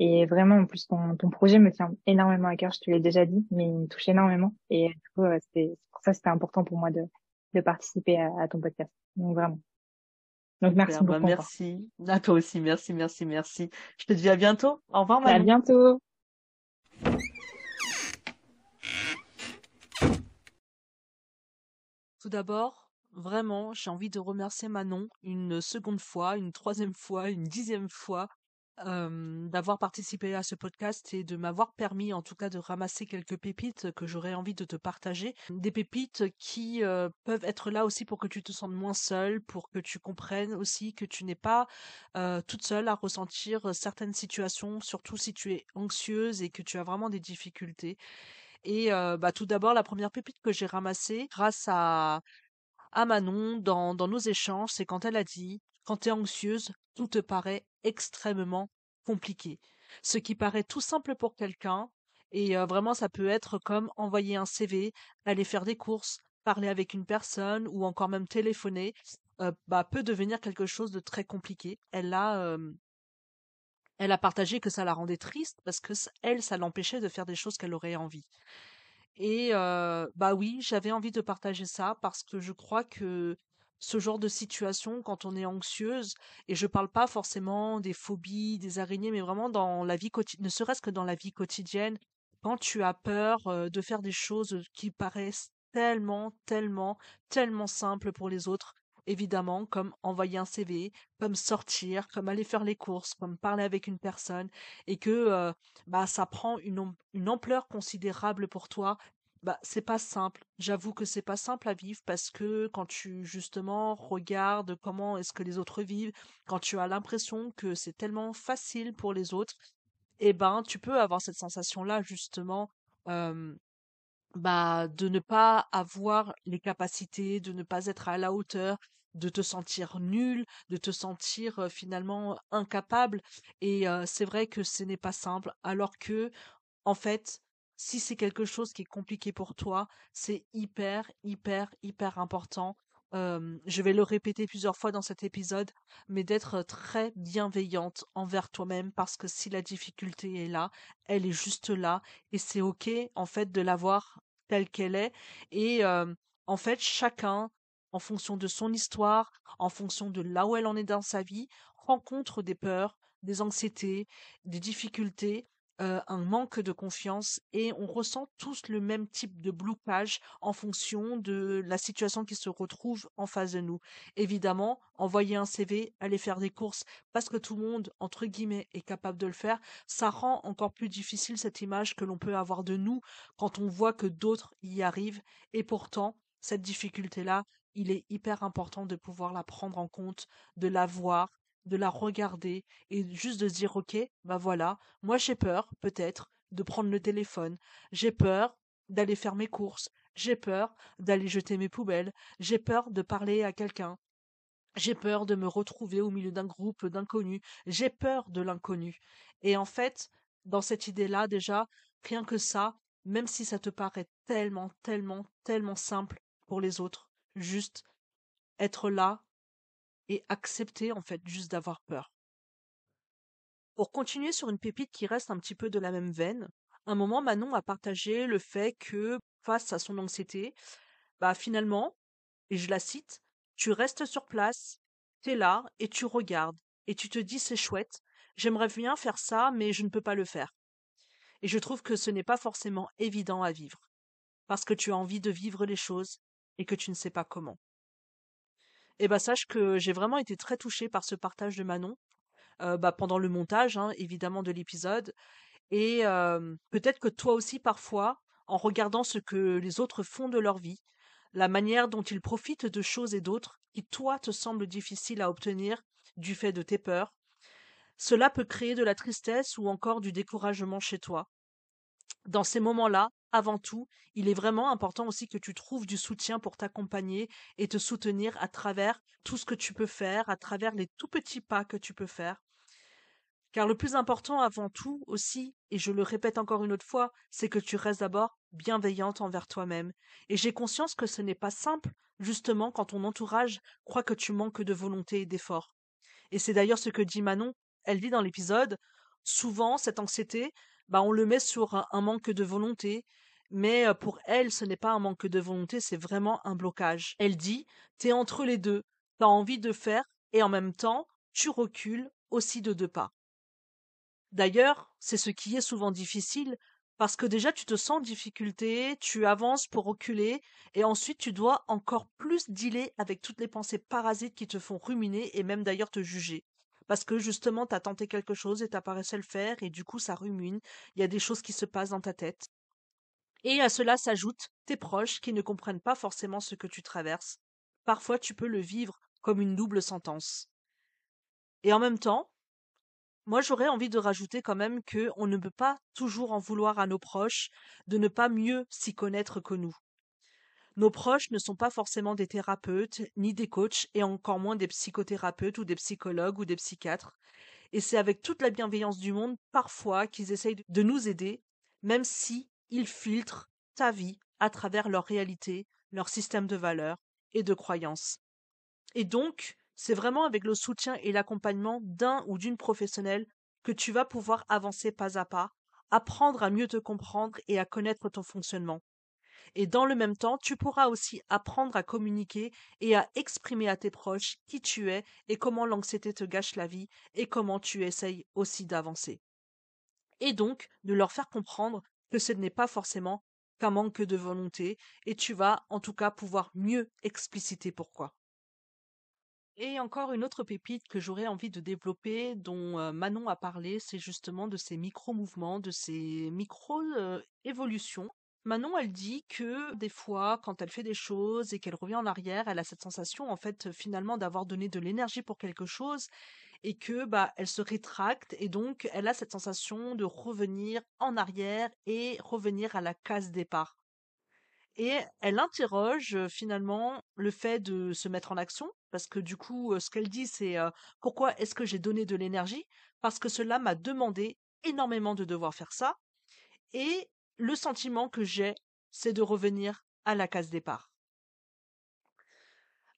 Speaker 2: et vraiment, en plus, ton, ton projet me tient énormément à cœur. Je te l'ai déjà dit, mais il me touche énormément et du coup, c'est pour ça c'était important pour moi de, de participer à, à ton podcast. Donc vraiment. Donc merci bah, beaucoup.
Speaker 1: merci. À toi aussi. Merci, merci, merci. Je te dis à bientôt. Au revoir,
Speaker 2: À bientôt.
Speaker 1: Tout d'abord, vraiment, j'ai envie de remercier Manon une seconde fois, une troisième fois, une dixième fois d'avoir participé à ce podcast et de m'avoir permis en tout cas de ramasser quelques pépites que j'aurais envie de te partager. Des pépites qui peuvent être là aussi pour que tu te sentes moins seule, pour que tu comprennes aussi que tu n'es pas toute seule à ressentir certaines situations, surtout si tu es anxieuse et que tu as vraiment des difficultés. Et bah, tout d'abord, la première pépite que j'ai ramassée grâce à, à Manon dans, dans nos échanges, c'est quand elle a dit quand tu es anxieuse, tout te paraît extrêmement compliqué. Ce qui paraît tout simple pour quelqu'un, et vraiment ça peut être comme envoyer un CV, aller faire des courses, parler avec une personne ou encore même téléphoner, bah, peut devenir quelque chose de très compliqué. Elle a, elle a partagé que ça la rendait triste parce que elle, ça l'empêchait de faire des choses qu'elle aurait envie. Et bah oui, j'avais envie de partager ça parce que je crois que ce genre de situation quand on est anxieuse, et je parle pas forcément des phobies, des araignées, mais vraiment dans la vie quotidienne, ne serait-ce que dans la vie quotidienne, quand tu as peur de faire des choses qui paraissent tellement, tellement, tellement simples pour les autres, évidemment, comme envoyer un CV, comme sortir, comme aller faire les courses, comme parler avec une personne, et que bah ça prend une ampleur considérable pour toi, bah, c'est pas simple. J'avoue que c'est pas simple à vivre parce que quand tu justement regardes comment est-ce que les autres vivent, quand tu as l'impression que c'est tellement facile pour les autres, eh ben tu peux avoir cette sensation-là justement bah de ne pas avoir les capacités, de ne pas être à la hauteur, de te sentir nul, de te sentir finalement incapable. Et c'est vrai que ce n'est pas simple, alors que en fait si c'est quelque chose qui est compliqué pour toi, c'est hyper, hyper, hyper important. je vais le répéter plusieurs fois dans cet épisode, mais d'être très bienveillante envers toi-même parce que si la difficulté est là, elle est juste là et c'est ok en fait de l'avoir telle qu'elle est et en fait chacun en fonction de son histoire, en fonction de là où elle en est dans sa vie, rencontre des peurs, des anxiétés, des difficultés euh, un manque de confiance et on ressent tous le même type de blocage en fonction de la situation qui se retrouve en face de nous. Évidemment, envoyer un CV, aller faire des courses parce que tout le monde, entre guillemets, est capable de le faire, ça rend encore plus difficile cette image que l'on peut avoir de nous quand on voit que d'autres y arrivent et pourtant, cette difficulté-là, il est hyper important de pouvoir la prendre en compte, de la voir, de la regarder et juste de se dire ok, bah voilà, moi j'ai peur, peut-être, de prendre le téléphone, j'ai peur d'aller faire mes courses, j'ai peur d'aller jeter mes poubelles, j'ai peur de parler à quelqu'un, j'ai peur de me retrouver au milieu d'un groupe d'inconnus, j'ai peur de l'inconnu. Et en fait, dans cette idée-là, déjà, rien que ça, même si ça te paraît tellement, tellement, tellement simple pour les autres, juste être là et accepter en fait juste d'avoir peur. Pour continuer sur une pépite qui reste un petit peu de la même veine, un moment Manon a partagé le fait que face à son anxiété, bah finalement, et je la cite, tu restes sur place, t'es là et tu regardes et tu te dis c'est chouette, j'aimerais bien faire ça mais je ne peux pas le faire. Et je trouve que ce n'est pas forcément évident à vivre, parce que tu as envie de vivre les choses et que tu ne sais pas comment. Eh ben sache que j'ai vraiment été très touchée par ce partage de Manon euh, bah, pendant le montage, hein, évidemment, de l'épisode. Et euh, peut-être que toi aussi, parfois, en regardant ce que les autres font de leur vie, la manière dont ils profitent de choses et d'autres qui, toi, te semblent difficiles à obtenir du fait de tes peurs, cela peut créer de la tristesse ou encore du découragement chez toi. Dans ces moments-là, avant tout, il est vraiment important aussi que tu trouves du soutien pour t'accompagner et te soutenir à travers tout ce que tu peux faire, à travers les tout petits pas que tu peux faire. Car le plus important avant tout aussi, et je le répète encore une autre fois, c'est que tu restes d'abord bienveillante envers toi-même. Et j'ai conscience que ce n'est pas simple, justement, quand ton entourage croit que tu manques de volonté et d'effort. Et c'est d'ailleurs ce que dit Manon. Elle dit dans l'épisode, souvent, cette anxiété, bah, on le met sur un, manque de volonté, mais euh, pour elle, ce n'est pas un manque de volonté, c'est vraiment un blocage. Elle dit, t'es entre les deux, t'as envie de faire, et en même temps, tu recules aussi de deux pas. D'ailleurs, c'est ce qui est souvent difficile, parce que déjà tu te sens en difficulté, tu avances pour reculer, et ensuite tu dois encore plus dealer avec toutes les pensées parasites qui te font ruminer et même d'ailleurs te juger parce que justement t'as tenté quelque chose et t'as pas le faire et du coup ça rumine, il y a des choses qui se passent dans ta tête. Et à cela s'ajoutent tes proches qui ne comprennent pas forcément ce que tu traverses. Parfois tu peux le vivre comme une double sentence. Et en même temps, moi j'aurais envie de rajouter quand même que on ne peut pas toujours en vouloir à nos proches de ne pas mieux s'y connaître que nous. Nos proches ne sont pas forcément des thérapeutes, ni des coachs, et encore moins des psychothérapeutes ou des psychologues ou des psychiatres. Et c'est avec toute la bienveillance du monde, parfois, qu'ils essayent de nous aider, même si ils filtrent ta vie à travers leur réalité, leur système de valeurs et de croyances. Et donc, c'est vraiment avec le soutien et l'accompagnement d'un ou d'une professionnelle que tu vas pouvoir avancer pas à pas, apprendre à mieux te comprendre et à connaître ton fonctionnement. Et dans le même temps, tu pourras aussi apprendre à communiquer et à exprimer à tes proches qui tu es et comment l'anxiété te gâche la vie et comment tu essayes aussi d'avancer. Et donc, de leur faire comprendre que ce n'est pas forcément qu'un manque de volonté et tu vas en tout cas pouvoir mieux expliciter pourquoi. Et encore une autre pépite que j'aurais envie de développer, dont euh, Manon a parlé, c'est justement de ces micro-mouvements, de ces micro-évolutions Manon, elle dit que des fois, quand elle fait des choses et qu'elle revient en arrière, elle a cette sensation, en fait, finalement, d'avoir donné de l'énergie pour quelque chose et que, bah, elle se rétracte et donc elle a cette sensation de revenir en arrière et revenir à la case départ. Et elle interroge finalement le fait de se mettre en action, parce que du coup, ce qu'elle dit, c'est pourquoi est-ce que j'ai donné de l'énergie? Parce que cela m'a demandé énormément de devoir faire ça. Et le sentiment que j'ai, c'est de revenir à la case départ.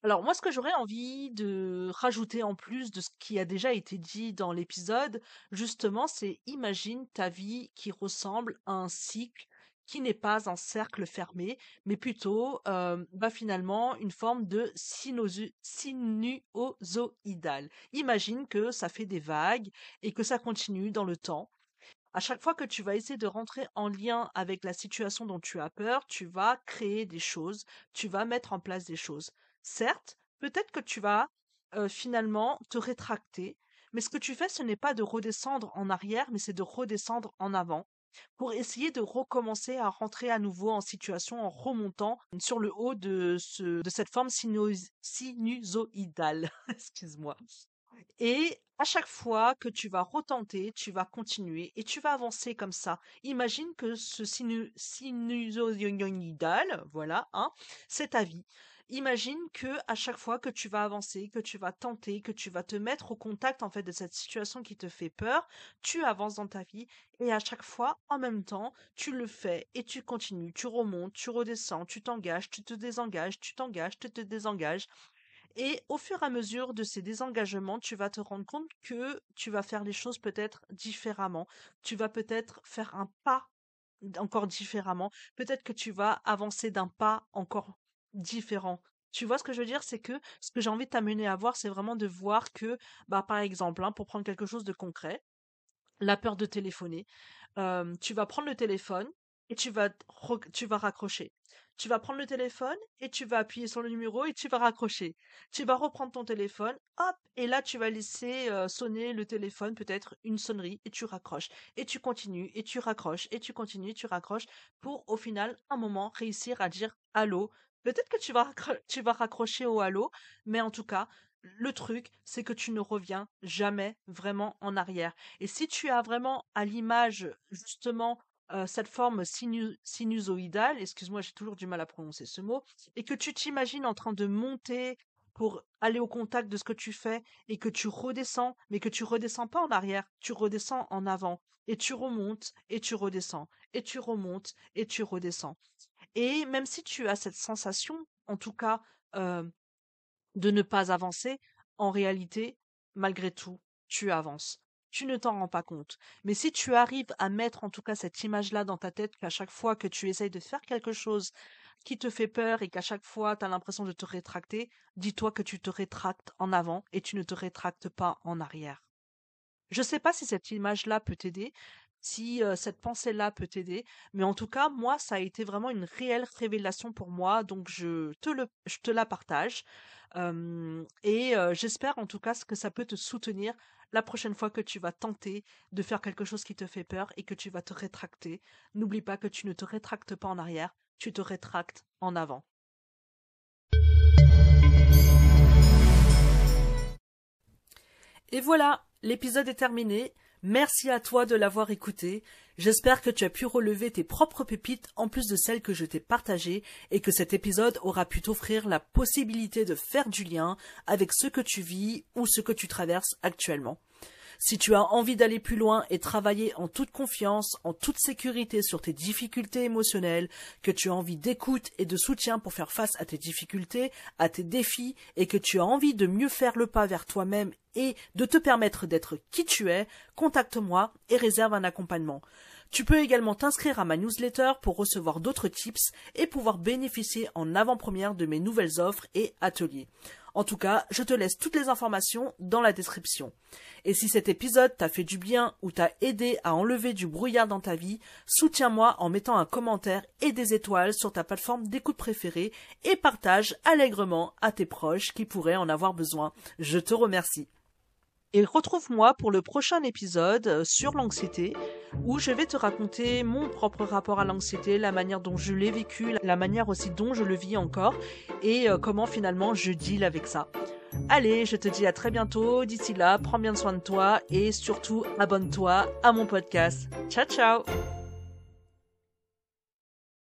Speaker 1: Alors moi, ce que j'aurais envie de rajouter en plus de ce qui a déjà été dit dans l'épisode, justement, c'est imagine ta vie qui ressemble à un cycle qui n'est pas un cercle fermé, mais plutôt euh, bah, finalement une forme de sinusoïdal. Imagine que ça fait des vagues et que ça continue dans le temps À chaque fois que tu vas essayer de rentrer en lien avec la situation dont tu as peur, tu vas créer des choses, tu vas mettre en place des choses. Certes, peut-être que tu vas finalement te rétracter, mais ce que tu fais, ce n'est pas de redescendre en arrière, mais c'est de redescendre en avant pour essayer de recommencer à rentrer à nouveau en situation en remontant sur le haut de cette forme sinusoïdale. Excuse-moi. Et à chaque fois que tu vas retenter, tu vas continuer et tu vas avancer comme ça. Imagine que ce sinu voilà, hein, c'est ta vie. Imagine que à chaque fois que tu vas avancer, que tu vas tenter, que tu vas te mettre au contact en fait de cette situation qui te fait peur, tu avances dans ta vie et à chaque fois en même temps, tu le fais et tu continues, tu remontes, tu redescends, tu t'engages, tu te désengages, tu t'engages, tu te désengages et au fur et à mesure de ces désengagements, tu vas te rendre compte que tu vas faire les choses peut-être différemment. Tu vas peut-être faire un pas encore différemment. Peut-être que tu vas avancer d'un pas encore différent. Tu vois ce que je veux dire, c'est que ce que j'ai envie de t'amener à voir, c'est vraiment de voir que, bah, par exemple, hein, pour prendre quelque chose de concret, la peur de téléphoner, euh, tu vas prendre le téléphone et tu vas, tu vas raccrocher. Tu vas prendre le téléphone et tu vas appuyer sur le numéro et tu vas raccrocher. Tu vas reprendre ton téléphone, hop, et là tu vas laisser euh, sonner le téléphone, peut-être une sonnerie, et tu raccroches. Et tu continues, et tu raccroches, et tu continues, et tu raccroches, pour au final, un moment, réussir à dire allô. Peut-être que tu vas, tu vas raccrocher au allô, mais en tout cas, le truc, c'est que tu ne reviens jamais vraiment en arrière. Et si tu as vraiment à l'image, justement, euh, cette forme sinusoïdale, excuse-moi, j'ai toujours du mal à prononcer ce mot, et que tu t'imagines en train de monter pour aller au contact de ce que tu fais et que tu redescends, mais que tu redescends pas en arrière, tu redescends en avant et tu remontes et tu redescends et tu remontes et tu redescends. Et même si tu as cette sensation, en tout cas, euh, de ne pas avancer, en réalité, malgré tout, tu avances tu ne t'en rends pas compte. Mais si tu arrives à mettre en tout cas cette image-là dans ta tête qu'à chaque fois que tu essayes de faire quelque chose qui te fait peur et qu'à chaque fois tu as l'impression de te rétracter, dis-toi que tu te rétractes en avant et tu ne te rétractes pas en arrière. Je ne sais pas si cette image-là peut t'aider, si euh, cette pensée-là peut t'aider, mais en tout cas, moi, ça a été vraiment une réelle révélation pour moi, donc je te, le, je te la partage. Et j'espère en tout cas que ça peut te soutenir la prochaine fois que tu vas tenter de faire quelque chose qui te fait peur et que tu vas te rétracter, n'oublie pas que tu ne te rétractes pas en arrière, tu te rétractes en avant. Et voilà, l'épisode est terminé. Merci à toi de l'avoir écouté. J'espère que tu as pu relever tes propres pépites en plus de celles que je t'ai partagées et que cet épisode aura pu t'offrir la possibilité de faire du lien avec ce que tu vis ou ce que tu traverses actuellement. Si tu as envie d'aller plus loin et travailler en toute confiance, en toute sécurité sur tes difficultés émotionnelles, que tu as envie d'écoute et de soutien pour faire face à tes difficultés, à tes défis, et que tu as envie de mieux faire le pas vers toi-même et de te permettre d'être qui tu es, contacte-moi et réserve un accompagnement. Tu peux également t'inscrire à ma newsletter pour recevoir d'autres tips et pouvoir bénéficier en avant-première de mes nouvelles offres et ateliers. En tout cas, je te laisse toutes les informations dans la description. Et si cet épisode t'a fait du bien ou t'a aidé à enlever du brouillard dans ta vie, soutiens-moi en mettant un commentaire et des étoiles sur ta plateforme d'écoute préférée et partage allègrement à tes proches qui pourraient en avoir besoin. Je te remercie. Et retrouve-moi pour le prochain épisode euh, sur l'anxiété où je vais te raconter mon propre rapport à l'anxiété, la manière dont je l'ai vécu, la manière aussi dont je le vis encore et euh, comment finalement je deal avec ça. Allez, je te dis à très bientôt. D'ici là, prends bien soin de toi et surtout abonne-toi à mon podcast. Ciao ciao